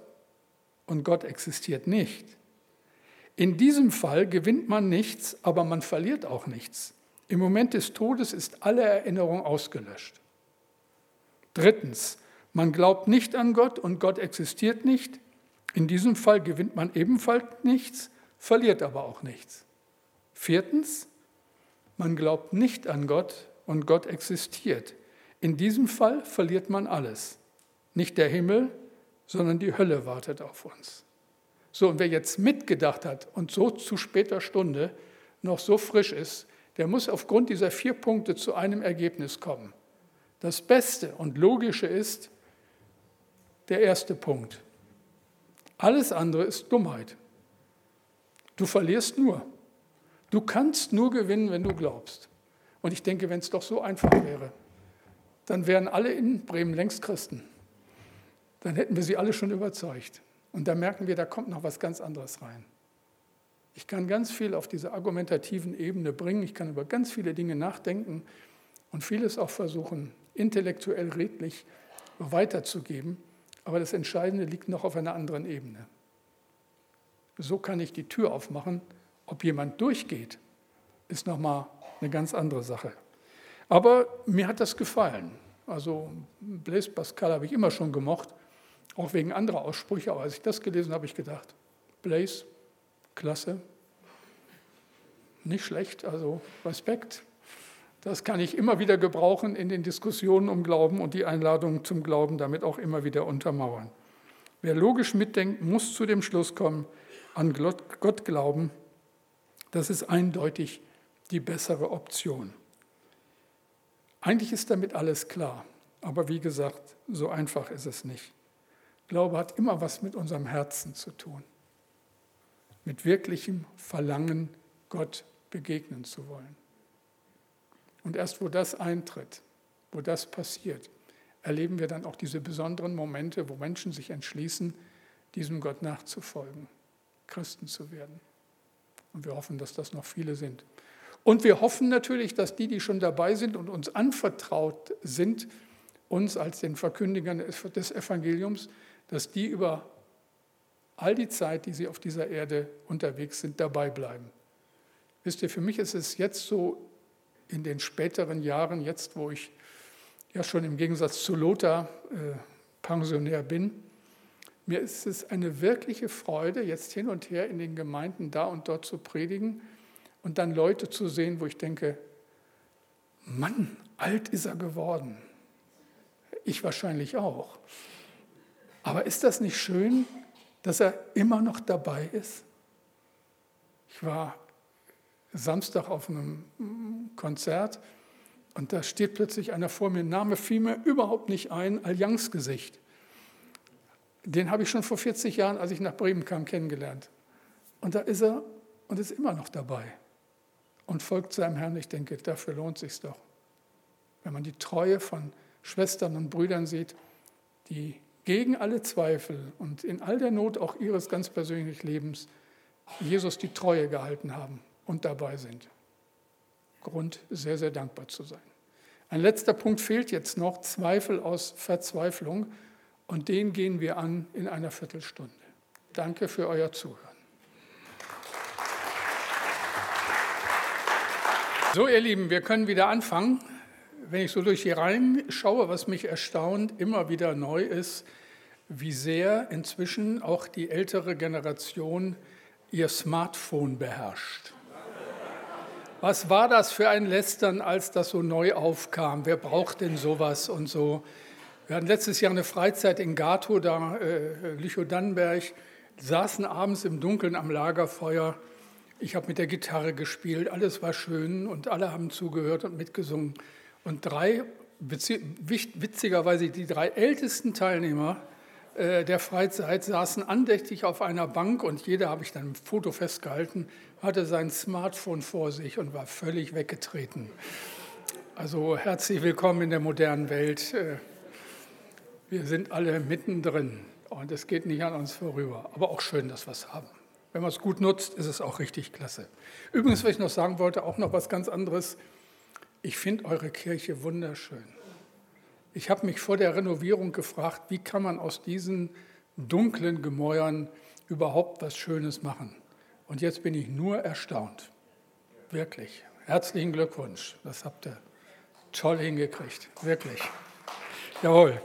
und Gott existiert nicht. In diesem Fall gewinnt man nichts, aber man verliert auch nichts. Im Moment des Todes ist alle Erinnerung ausgelöscht. Drittens, man glaubt nicht an Gott und Gott existiert nicht. In diesem Fall gewinnt man ebenfalls nichts, verliert aber auch nichts. Viertens, man glaubt nicht an Gott und Gott existiert. In diesem Fall verliert man alles. Nicht der Himmel, sondern die Hölle wartet auf uns. So, und wer jetzt mitgedacht hat und so zu später Stunde noch so frisch ist, der muss aufgrund dieser vier Punkte zu einem Ergebnis kommen. Das Beste und Logische ist, der erste Punkt. Alles andere ist Dummheit. Du verlierst nur. Du kannst nur gewinnen, wenn du glaubst. Und ich denke, wenn es doch so einfach wäre, dann wären alle in Bremen längst Christen. Dann hätten wir sie alle schon überzeugt. Und da merken wir, da kommt noch was ganz anderes rein. Ich kann ganz viel auf dieser argumentativen Ebene bringen, ich kann über ganz viele Dinge nachdenken und vieles auch versuchen, intellektuell redlich weiterzugeben. Aber das Entscheidende liegt noch auf einer anderen Ebene. So kann ich die Tür aufmachen. Ob jemand durchgeht, ist nochmal eine ganz andere Sache. Aber mir hat das gefallen. Also Blaise Pascal habe ich immer schon gemocht, auch wegen anderer Aussprüche. Aber als ich das gelesen habe, habe ich gedacht, Blaise, klasse, nicht schlecht, also Respekt. Das kann ich immer wieder gebrauchen in den Diskussionen um Glauben und die Einladung zum Glauben damit auch immer wieder untermauern. Wer logisch mitdenkt, muss zu dem Schluss kommen, an Gott glauben. Das ist eindeutig die bessere Option. Eigentlich ist damit alles klar, aber wie gesagt, so einfach ist es nicht. Glaube hat immer was mit unserem Herzen zu tun, mit wirklichem Verlangen, Gott begegnen zu wollen. Und erst wo das eintritt, wo das passiert, erleben wir dann auch diese besonderen Momente, wo Menschen sich entschließen, diesem Gott nachzufolgen, Christen zu werden. Und wir hoffen, dass das noch viele sind. Und wir hoffen natürlich, dass die, die schon dabei sind und uns anvertraut sind, uns als den Verkündigern des Evangeliums, dass die über all die Zeit, die sie auf dieser Erde unterwegs sind, dabei bleiben. Wisst ihr, für mich ist es jetzt so in den späteren Jahren, jetzt wo ich ja schon im Gegensatz zu Lothar äh, Pensionär bin, mir ist es eine wirkliche Freude, jetzt hin und her in den Gemeinden da und dort zu predigen und dann Leute zu sehen, wo ich denke, Mann, alt ist er geworden. Ich wahrscheinlich auch. Aber ist das nicht schön, dass er immer noch dabei ist? Ich war Samstag auf einem Konzert und da steht plötzlich einer vor mir, Name fiel mir überhaupt nicht ein, Allianzgesicht. Den habe ich schon vor 40 Jahren, als ich nach Bremen kam, kennengelernt. Und da ist er und ist immer noch dabei und folgt seinem Herrn. Ich denke, dafür lohnt es sich doch. Wenn man die Treue von Schwestern und Brüdern sieht, die gegen alle Zweifel und in all der Not auch ihres ganz persönlichen Lebens Jesus die Treue gehalten haben und dabei sind. Grund, sehr, sehr dankbar zu sein. Ein letzter Punkt fehlt jetzt noch, Zweifel aus Verzweiflung. Und den gehen wir an in einer Viertelstunde. Danke für euer Zuhören. So, ihr Lieben, wir können wieder anfangen. Wenn ich so durch die Reihen schaue, was mich erstaunt, immer wieder neu ist, wie sehr inzwischen auch die ältere Generation ihr Smartphone beherrscht. Was war das für ein Lästern, als das so neu aufkam? Wer braucht denn sowas und so? Wir hatten letztes Jahr eine Freizeit in Gato, da äh, Lüchow-Dannenberg, saßen abends im Dunkeln am Lagerfeuer. Ich habe mit der Gitarre gespielt, alles war schön und alle haben zugehört und mitgesungen. Und drei, witzigerweise die drei ältesten Teilnehmer äh, der Freizeit saßen andächtig auf einer Bank und jeder, habe ich dann im Foto festgehalten, hatte sein Smartphone vor sich und war völlig weggetreten. Also herzlich willkommen in der modernen Welt. Äh, wir sind alle mittendrin und es geht nicht an uns vorüber. Aber auch schön, dass wir es haben. Wenn man es gut nutzt, ist es auch richtig klasse. Übrigens, was ich noch sagen wollte, auch noch was ganz anderes. Ich finde eure Kirche wunderschön. Ich habe mich vor der Renovierung gefragt, wie kann man aus diesen dunklen Gemäuern überhaupt was Schönes machen. Und jetzt bin ich nur erstaunt. Wirklich. Herzlichen Glückwunsch. Das habt ihr toll hingekriegt. Wirklich. Jawohl.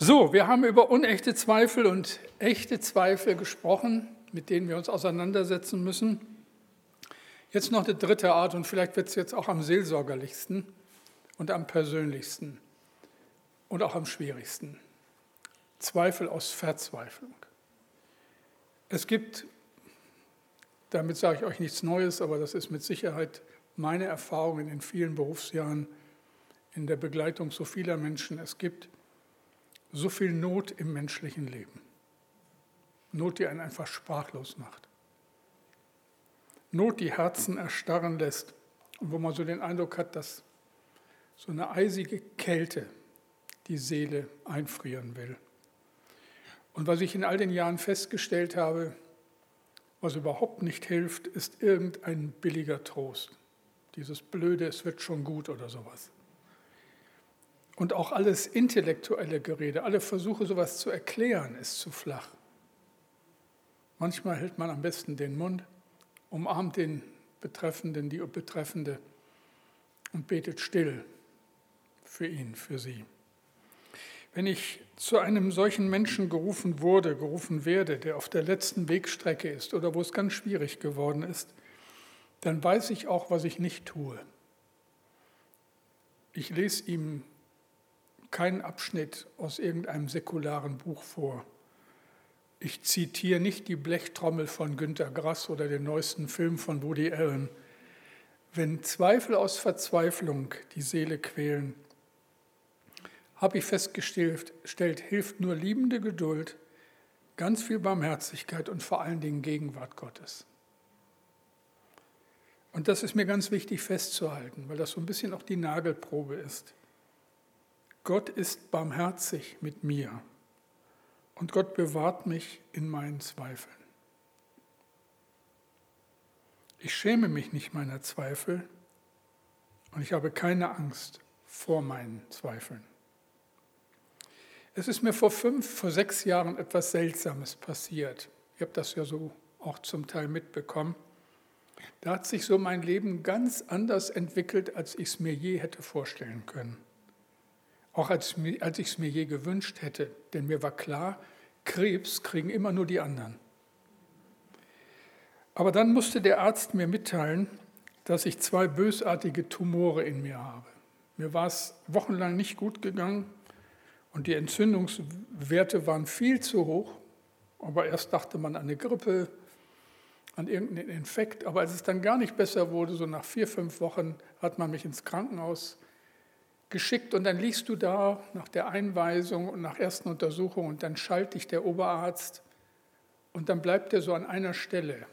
So, wir haben über unechte Zweifel und echte Zweifel gesprochen, mit denen wir uns auseinandersetzen müssen. Jetzt noch eine dritte Art und vielleicht wird es jetzt auch am seelsorgerlichsten und am persönlichsten und auch am schwierigsten. Zweifel aus Verzweiflung. Es gibt, damit sage ich euch nichts Neues, aber das ist mit Sicherheit meine Erfahrung in den vielen Berufsjahren in der Begleitung so vieler Menschen. Es gibt so viel Not im menschlichen Leben. Not, die einen einfach sprachlos macht. Not, die Herzen erstarren lässt und wo man so den Eindruck hat, dass so eine eisige Kälte die Seele einfrieren will. Und was ich in all den Jahren festgestellt habe, was überhaupt nicht hilft, ist irgendein billiger Trost. Dieses blöde, es wird schon gut oder sowas. Und auch alles intellektuelle Gerede, alle Versuche, sowas zu erklären, ist zu flach. Manchmal hält man am besten den Mund, umarmt den Betreffenden, die Betreffende und betet still für ihn, für sie. Wenn ich zu einem solchen Menschen gerufen wurde, gerufen werde, der auf der letzten Wegstrecke ist oder wo es ganz schwierig geworden ist, dann weiß ich auch, was ich nicht tue. Ich lese ihm keinen Abschnitt aus irgendeinem säkularen Buch vor. Ich zitiere nicht die Blechtrommel von Günter Grass oder den neuesten Film von Woody Allen. Wenn Zweifel aus Verzweiflung die Seele quälen, habe ich festgestellt, hilft nur liebende Geduld, ganz viel Barmherzigkeit und vor allen Dingen Gegenwart Gottes. Und das ist mir ganz wichtig festzuhalten, weil das so ein bisschen auch die Nagelprobe ist. Gott ist barmherzig mit mir und Gott bewahrt mich in meinen Zweifeln. Ich schäme mich nicht meiner Zweifel und ich habe keine Angst vor meinen Zweifeln. Es ist mir vor fünf, vor sechs Jahren etwas Seltsames passiert. Ich habe das ja so auch zum Teil mitbekommen. Da hat sich so mein Leben ganz anders entwickelt, als ich es mir je hätte vorstellen können. Auch als, als ich es mir je gewünscht hätte. Denn mir war klar, Krebs kriegen immer nur die anderen. Aber dann musste der Arzt mir mitteilen, dass ich zwei bösartige Tumore in mir habe. Mir war es wochenlang nicht gut gegangen. Und die Entzündungswerte waren viel zu hoch. Aber erst dachte man an eine Grippe, an irgendeinen Infekt. Aber als es dann gar nicht besser wurde, so nach vier, fünf Wochen, hat man mich ins Krankenhaus geschickt. Und dann liegst du da nach der Einweisung und nach ersten Untersuchungen und dann schaltet dich der Oberarzt und dann bleibt er so an einer Stelle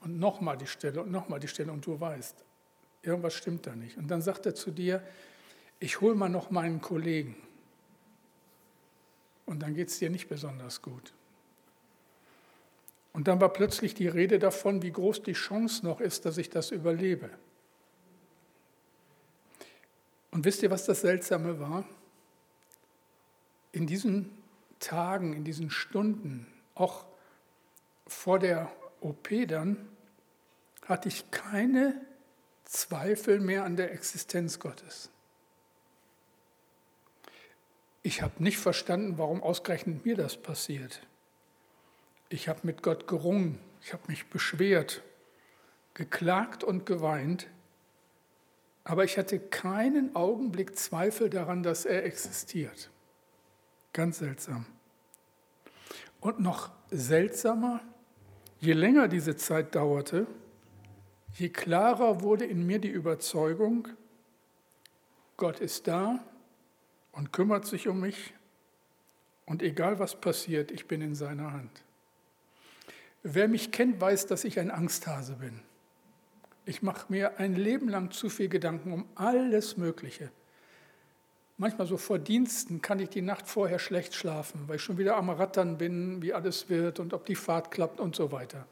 und nochmal die Stelle und nochmal die Stelle und du weißt, irgendwas stimmt da nicht. Und dann sagt er zu dir, ich hole mal noch meinen Kollegen und dann geht es dir nicht besonders gut. Und dann war plötzlich die Rede davon, wie groß die Chance noch ist, dass ich das überlebe. Und wisst ihr, was das Seltsame war? In diesen Tagen, in diesen Stunden, auch vor der OP dann, hatte ich keine Zweifel mehr an der Existenz Gottes. Ich habe nicht verstanden, warum ausgerechnet mir das passiert. Ich habe mit Gott gerungen, ich habe mich beschwert, geklagt und geweint, aber ich hatte keinen Augenblick Zweifel daran, dass er existiert. Ganz seltsam. Und noch seltsamer, je länger diese Zeit dauerte, je klarer wurde in mir die Überzeugung, Gott ist da und kümmert sich um mich und egal was passiert, ich bin in seiner Hand. Wer mich kennt, weiß, dass ich ein Angsthase bin. Ich mache mir ein Leben lang zu viel Gedanken um alles Mögliche. Manchmal so vor Diensten kann ich die Nacht vorher schlecht schlafen, weil ich schon wieder am Rattern bin, wie alles wird und ob die Fahrt klappt und so weiter.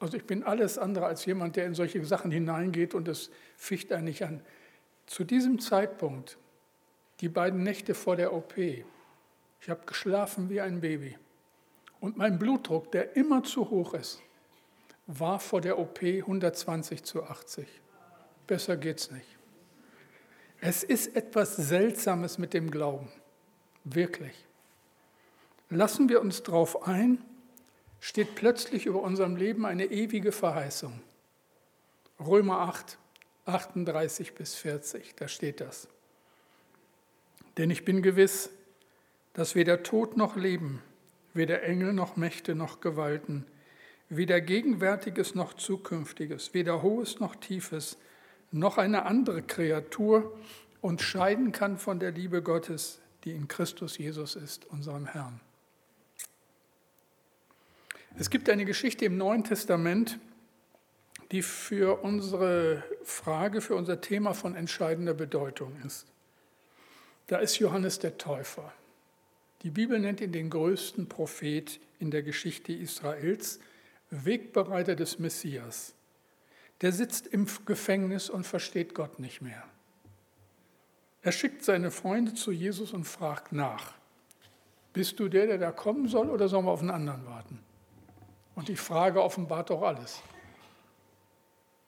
Also ich bin alles andere als jemand, der in solche Sachen hineingeht und es ficht einen nicht an. Zu diesem Zeitpunkt, die beiden Nächte vor der OP, ich habe geschlafen wie ein Baby. Und mein Blutdruck, der immer zu hoch ist, war vor der OP 120 zu 80. Besser geht's nicht. Es ist etwas Seltsames mit dem Glauben. Wirklich. Lassen wir uns darauf ein, steht plötzlich über unserem Leben eine ewige Verheißung. Römer 8, 38 bis 40, da steht das. Denn ich bin gewiss, dass weder Tod noch Leben, weder Engel noch Mächte noch Gewalten, weder Gegenwärtiges noch Zukünftiges, weder Hohes noch Tiefes, noch eine andere Kreatur uns scheiden kann von der Liebe Gottes, die in Christus Jesus ist, unserem Herrn. Es gibt eine Geschichte im Neuen Testament, die für unsere Frage, für unser Thema von entscheidender Bedeutung ist. Da ist Johannes der Täufer. Die Bibel nennt ihn den größten Prophet in der Geschichte Israels, Wegbereiter des Messias der sitzt im Gefängnis und versteht Gott nicht mehr. Er schickt seine Freunde zu Jesus und fragt nach, bist du der, der da kommen soll oder sollen wir auf einen anderen warten? Und die Frage offenbart doch alles.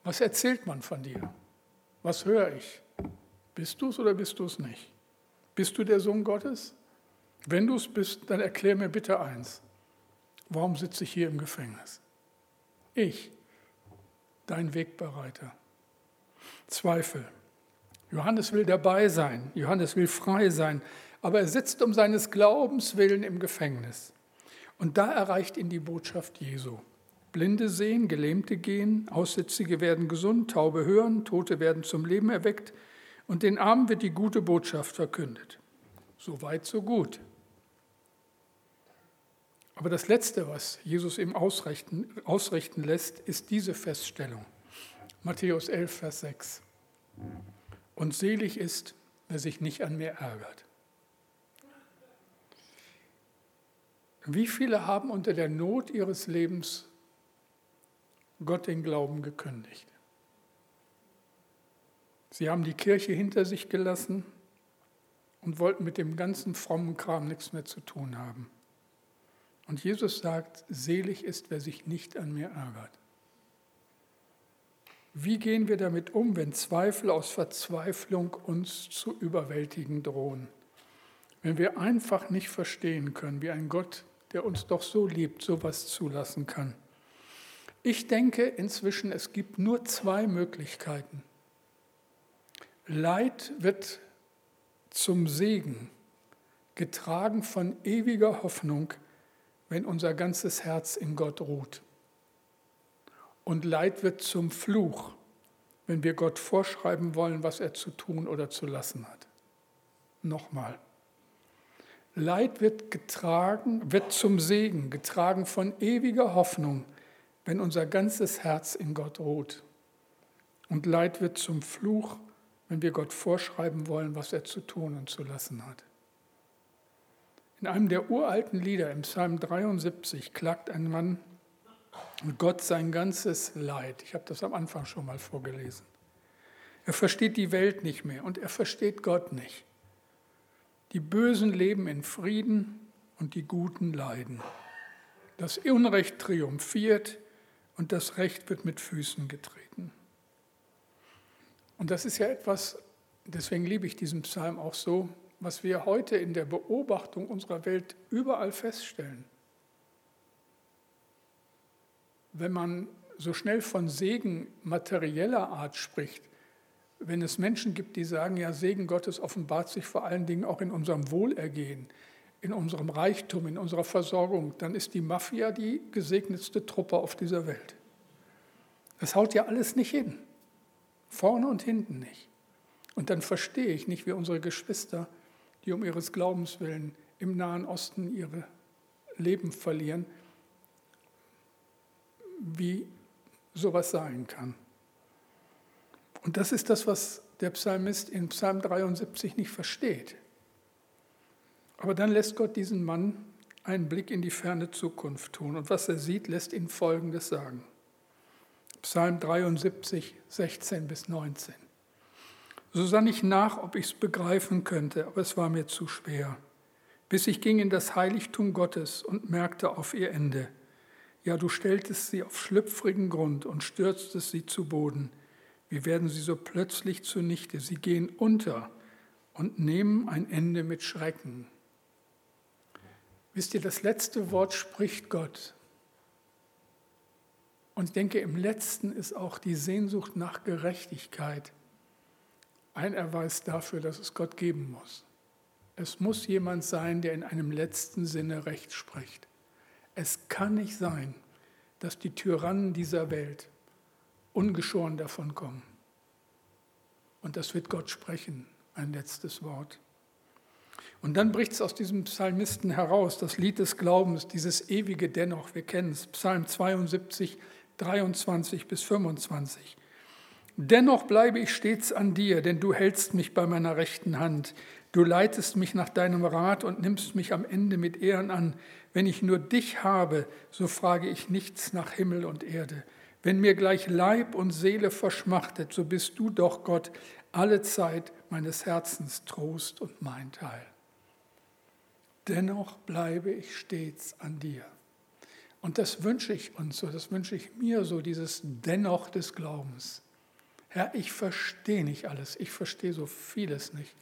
Was erzählt man von dir? Was höre ich? Bist du es oder bist du es nicht? Bist du der Sohn Gottes? Wenn du es bist, dann erklär mir bitte eins. Warum sitze ich hier im Gefängnis? Ich, dein Wegbereiter. Zweifel. Johannes will dabei sein, Johannes will frei sein, aber er sitzt um seines Glaubens willen im Gefängnis. Und da erreicht ihn die Botschaft Jesu. Blinde sehen, Gelähmte gehen, Aussätzige werden gesund, Taube hören, Tote werden zum Leben erweckt und den Armen wird die gute Botschaft verkündet. So weit, so gut. Aber das Letzte, was Jesus ihm ausrichten, ausrichten lässt, ist diese Feststellung. Matthäus 11, Vers 6. Und selig ist, wer sich nicht an mir ärgert. Wie viele haben unter der Not ihres Lebens Gott den Glauben gekündigt? Sie haben die Kirche hinter sich gelassen und wollten mit dem ganzen frommen Kram nichts mehr zu tun haben. Und Jesus sagt, selig ist, wer sich nicht an mir ärgert. Wie gehen wir damit um, wenn Zweifel aus Verzweiflung uns zu überwältigen drohen? Wenn wir einfach nicht verstehen können, wie ein Gott, der uns doch so liebt, sowas zulassen kann. Ich denke inzwischen, es gibt nur zwei Möglichkeiten. Leid wird zum Segen, getragen von ewiger Hoffnung wenn unser ganzes Herz in Gott ruht. Und Leid wird zum Fluch, wenn wir Gott vorschreiben wollen, was er zu tun oder zu lassen hat. Nochmal. Leid wird getragen, wird zum Segen, getragen von ewiger Hoffnung, wenn unser ganzes Herz in Gott ruht. Und Leid wird zum Fluch, wenn wir Gott vorschreiben wollen, was er zu tun und zu lassen hat. In einem der uralten Lieder, im Psalm 73, klagt ein Mann Gott sein ganzes Leid. Ich habe das am Anfang schon mal vorgelesen. Er versteht die Welt nicht mehr und er versteht Gott nicht. Die Bösen leben in Frieden und die Guten leiden. Das Unrecht triumphiert und das Recht wird mit Füßen getreten. Und das ist ja etwas, deswegen liebe ich diesen Psalm auch so, was wir heute in der Beobachtung unserer Welt überall feststellen. Wenn man so schnell von Segen materieller Art spricht, wenn es Menschen gibt, die sagen, ja, Segen Gottes offenbart sich vor allen Dingen auch in unserem Wohlergehen, in unserem Reichtum, in unserer Versorgung, dann ist die Mafia die gesegnetste Truppe auf dieser Welt. Das haut ja alles nicht hin. Vorne und hinten nicht. Und dann verstehe ich nicht, wie unsere Geschwister, die um ihres Glaubens willen im Nahen Osten ihre Leben verlieren, wie sowas sein kann. Und das ist das, was der Psalmist in Psalm 73 nicht versteht. Aber dann lässt Gott diesen Mann einen Blick in die ferne Zukunft tun. Und was er sieht, lässt ihn Folgendes sagen. Psalm 73, 16 bis 19. So sann ich nach, ob ich es begreifen könnte, aber es war mir zu schwer. Bis ich ging in das Heiligtum Gottes und merkte auf ihr Ende. Ja, du stelltest sie auf schlüpfrigen Grund und stürztest sie zu Boden. Wie werden sie so plötzlich zunichte? Sie gehen unter und nehmen ein Ende mit Schrecken. Wisst ihr, das letzte Wort spricht Gott. Und ich denke, im letzten ist auch die Sehnsucht nach Gerechtigkeit ein Erweis dafür, dass es Gott geben muss. Es muss jemand sein, der in einem letzten Sinne Recht spricht. Es kann nicht sein, dass die Tyrannen dieser Welt ungeschoren davon kommen. Und das wird Gott sprechen, ein letztes Wort. Und dann bricht es aus diesem Psalmisten heraus, das Lied des Glaubens, dieses ewige Dennoch, wir kennen es, Psalm 72, 23 bis 25. Dennoch bleibe ich stets an dir, denn du hältst mich bei meiner rechten Hand. Du leitest mich nach deinem Rat und nimmst mich am Ende mit Ehren an. Wenn ich nur dich habe, so frage ich nichts nach Himmel und Erde. Wenn mir gleich Leib und Seele verschmachtet, so bist du doch Gott alle Zeit meines Herzens Trost und mein Teil dennoch bleibe ich stets an dir. Und das wünsche ich uns so, das wünsche ich mir so, dieses Dennoch des Glaubens. Herr, ich verstehe nicht alles, ich verstehe so vieles nicht.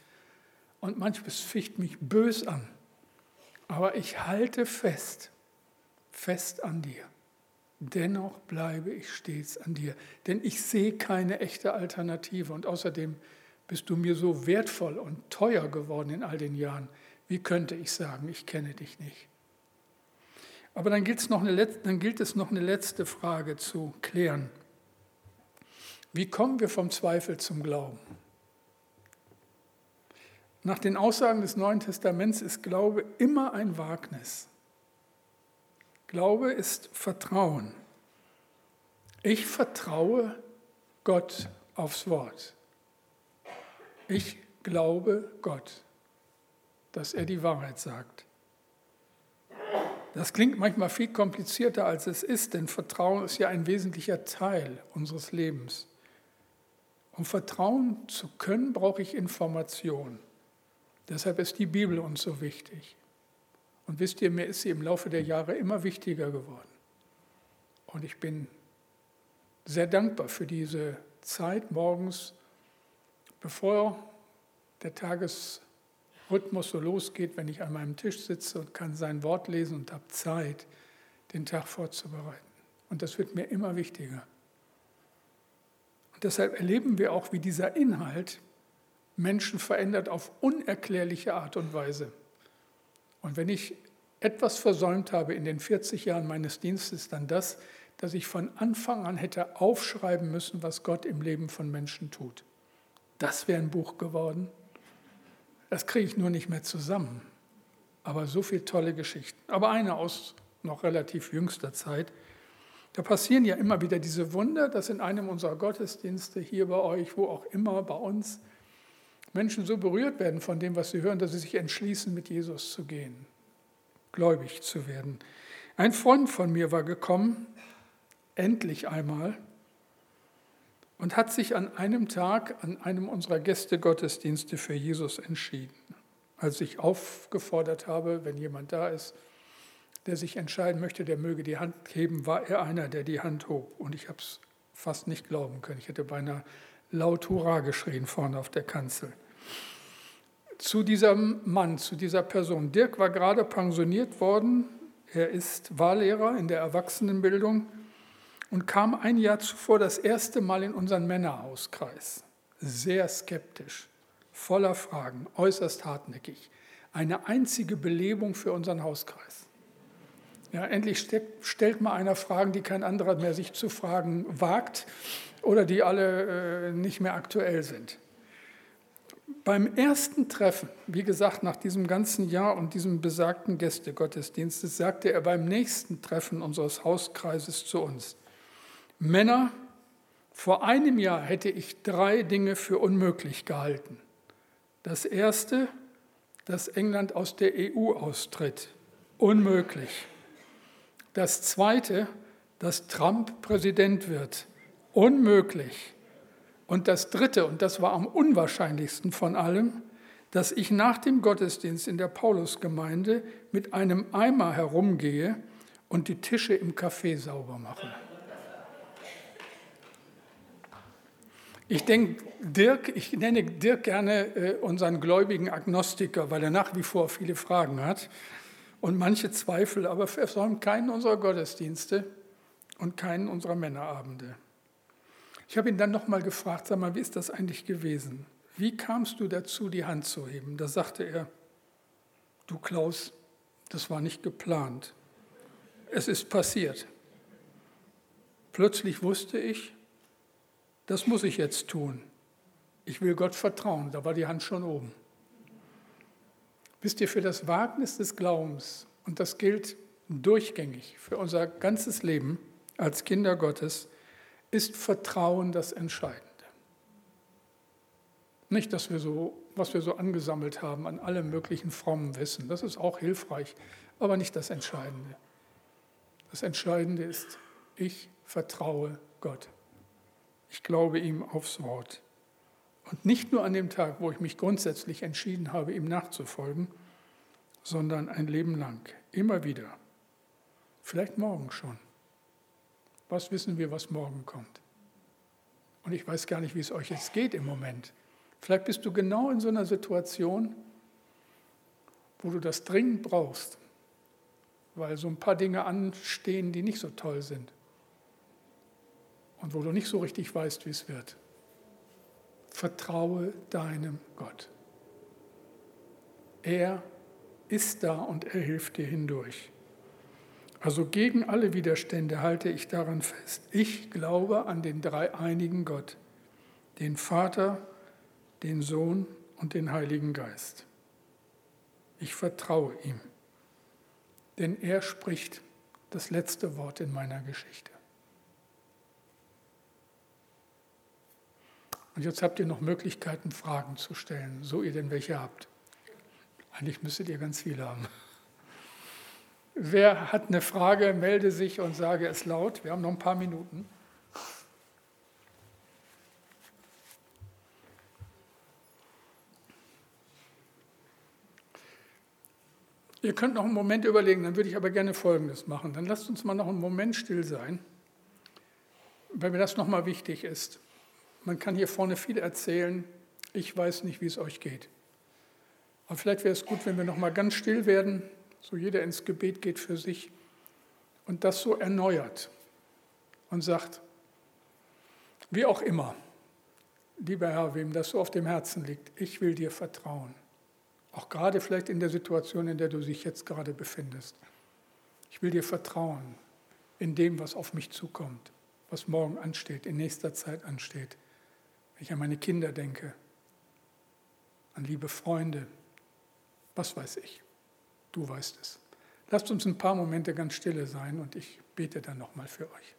Und manches ficht mich bös an. Aber ich halte fest, fest an dir. Dennoch bleibe ich stets an dir, denn ich sehe keine echte Alternative. Und außerdem bist du mir so wertvoll und teuer geworden in all den Jahren. Wie könnte ich sagen, ich kenne dich nicht? Aber dann, noch eine, dann gilt es noch eine letzte Frage zu klären. Wie kommen wir vom Zweifel zum Glauben? Nach den Aussagen des Neuen Testaments ist Glaube immer ein Wagnis. Glaube ist Vertrauen. Ich vertraue Gott aufs Wort. Ich glaube Gott dass er die Wahrheit sagt. Das klingt manchmal viel komplizierter, als es ist, denn Vertrauen ist ja ein wesentlicher Teil unseres Lebens. Um vertrauen zu können, brauche ich Information. Deshalb ist die Bibel uns so wichtig. Und wisst ihr, mir ist sie im Laufe der Jahre immer wichtiger geworden. Und ich bin sehr dankbar für diese Zeit morgens, bevor der Tages Rhythmus so losgeht, wenn ich an meinem Tisch sitze und kann sein Wort lesen und habe Zeit, den Tag vorzubereiten. Und das wird mir immer wichtiger. Deshalb erleben wir auch, wie dieser Inhalt Menschen verändert auf unerklärliche Art und Weise. Und wenn ich etwas versäumt habe in den 40 Jahren meines Dienstes, dann das, dass ich von Anfang an hätte aufschreiben müssen, was Gott im Leben von Menschen tut. Das wäre ein Buch geworden. Das kriege ich nur nicht mehr zusammen. Aber so viele tolle Geschichten. Aber eine aus noch relativ jüngster Zeit. Da passieren ja immer wieder diese Wunder, dass in einem unserer Gottesdienste, hier bei euch, wo auch immer, bei uns, Menschen so berührt werden von dem, was sie hören, dass sie sich entschließen, mit Jesus zu gehen, gläubig zu werden. Ein Freund von mir war gekommen, endlich einmal, und hat sich an einem Tag, an einem unserer Gästegottesdienste für Jesus entschieden. Als ich aufgefordert habe, wenn jemand da ist, der sich entscheiden möchte, der möge die Hand heben, war er einer, der die Hand hob. Und ich habe es fast nicht glauben können. Ich hätte beinahe laut Hurra geschrien vorne auf der Kanzel. Zu diesem Mann, zu dieser Person. Dirk war gerade pensioniert worden. Er ist Wahllehrer in der Erwachsenenbildung und kam ein Jahr zuvor das erste Mal in unseren Männerhauskreis. Sehr skeptisch, voller Fragen, äußerst hartnäckig. eine einzige Belebung für unseren Hauskreis. Ja, endlich stellt mal einer Fragen, die kein anderer mehr sich zu fragen wagt oder die alle äh, nicht mehr aktuell sind. Beim ersten Treffen, wie gesagt, nach diesem ganzen Jahr und diesem besagten Gästegottesdienstes, sagte er beim nächsten Treffen unseres Hauskreises zu uns, Männer, vor einem Jahr hätte ich drei Dinge für unmöglich gehalten. Das erste, dass England aus der EU austritt. Unmöglich. Das zweite, dass Trump Präsident wird. Unmöglich. Und das Dritte, und das war am unwahrscheinlichsten von allem, dass ich nach dem Gottesdienst in der Paulusgemeinde mit einem Eimer herumgehe und die Tische im Café sauber mache. Ich denke, Dirk, ich nenne Dirk gerne äh, unseren gläubigen Agnostiker, weil er nach wie vor viele Fragen hat und manche Zweifel, aber er versäumt keinen unserer Gottesdienste und keinen unserer Männerabende. Ich habe ihn dann nochmal gefragt, sag mal, wie ist das eigentlich gewesen? Wie kamst du dazu, die Hand zu heben? Da sagte er, du Klaus, das war nicht geplant. Es ist passiert. Plötzlich wusste ich, das muss ich jetzt tun. Ich will Gott vertrauen. Da war die Hand schon oben. Wisst ihr, für das Wagnis des Glaubens, und das gilt durchgängig für unser ganzes Leben als Kinder Gottes, ist Vertrauen das Entscheidende. Nicht, dass wir so, was wir so angesammelt haben an allem möglichen frommen Wissen, das ist auch hilfreich, aber nicht das Entscheidende. Das Entscheidende ist, ich vertraue Gott. Ich glaube ihm aufs Wort. Und nicht nur an dem Tag, wo ich mich grundsätzlich entschieden habe, ihm nachzufolgen, sondern ein Leben lang, immer wieder. Vielleicht morgen schon. Was wissen wir, was morgen kommt? Und ich weiß gar nicht, wie es euch jetzt geht im Moment. Vielleicht bist du genau in so einer Situation, wo du das dringend brauchst, weil so ein paar Dinge anstehen, die nicht so toll sind und wo du nicht so richtig weißt, wie es wird. Vertraue deinem Gott. Er ist da und er hilft dir hindurch. Also gegen alle Widerstände halte ich daran fest. Ich glaube an den dreieinigen Gott, den Vater, den Sohn und den Heiligen Geist. Ich vertraue ihm, denn er spricht das letzte Wort in meiner Geschichte. Und jetzt habt ihr noch Möglichkeiten, Fragen zu stellen, so ihr denn welche habt. Eigentlich müsstet ihr ganz viele haben. Wer hat eine Frage, melde sich und sage es laut. Wir haben noch ein paar Minuten. Ihr könnt noch einen Moment überlegen, dann würde ich aber gerne Folgendes machen. Dann lasst uns mal noch einen Moment still sein, weil mir das nochmal wichtig ist. Man kann hier vorne viel erzählen. Ich weiß nicht, wie es euch geht. Aber vielleicht wäre es gut, wenn wir noch mal ganz still werden, so jeder ins Gebet geht für sich und das so erneuert und sagt, wie auch immer, lieber Herr, wem das so auf dem Herzen liegt, ich will dir vertrauen. Auch gerade vielleicht in der Situation, in der du dich jetzt gerade befindest. Ich will dir vertrauen in dem, was auf mich zukommt, was morgen ansteht, in nächster Zeit ansteht ich an meine Kinder denke, an liebe Freunde, was weiß ich, du weißt es. Lasst uns ein paar Momente ganz stille sein und ich bete dann nochmal für euch.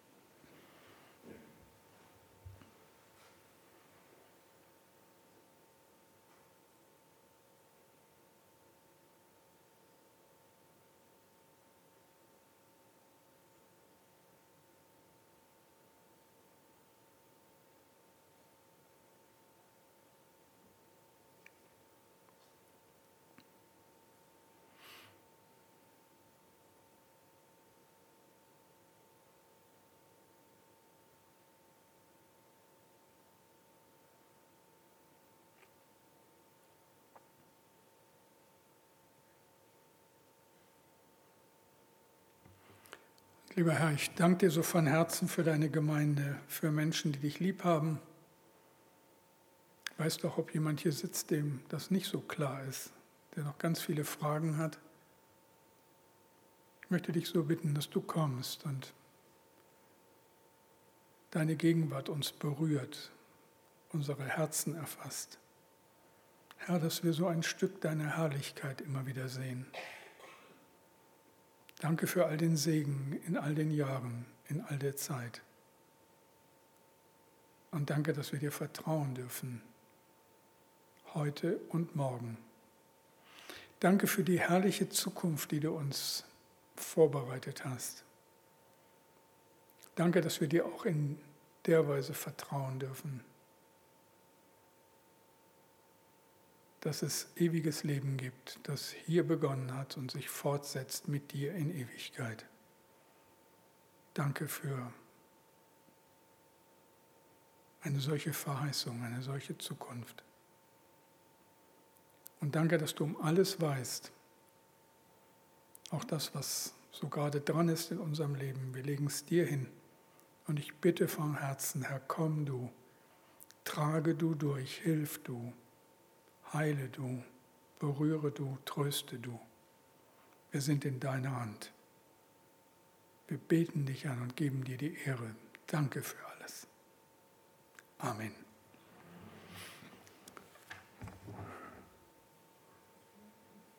Lieber Herr, ich danke dir so von Herzen für deine Gemeinde, für Menschen, die dich lieb haben. Ich weiß doch, ob jemand hier sitzt, dem das nicht so klar ist, der noch ganz viele Fragen hat. Ich möchte dich so bitten, dass du kommst und deine Gegenwart uns berührt, unsere Herzen erfasst. Herr, dass wir so ein Stück deiner Herrlichkeit immer wieder sehen. Danke für all den Segen in all den Jahren, in all der Zeit. Und danke, dass wir dir vertrauen dürfen, heute und morgen. Danke für die herrliche Zukunft, die du uns vorbereitet hast. Danke, dass wir dir auch in der Weise vertrauen dürfen, dass es ewiges Leben gibt, das hier begonnen hat und sich fortsetzt mit dir in Ewigkeit. Danke für eine solche Verheißung, eine solche Zukunft. Und danke, dass du um alles weißt, auch das, was so gerade dran ist in unserem Leben. Wir legen es dir hin. Und ich bitte vom Herzen, Herr, komm du, trage du durch, hilf du, heile du, berühre du, tröste du. Wir sind in deiner Hand. Wir beten dich an und geben dir die Ehre. Danke für alles. Amen.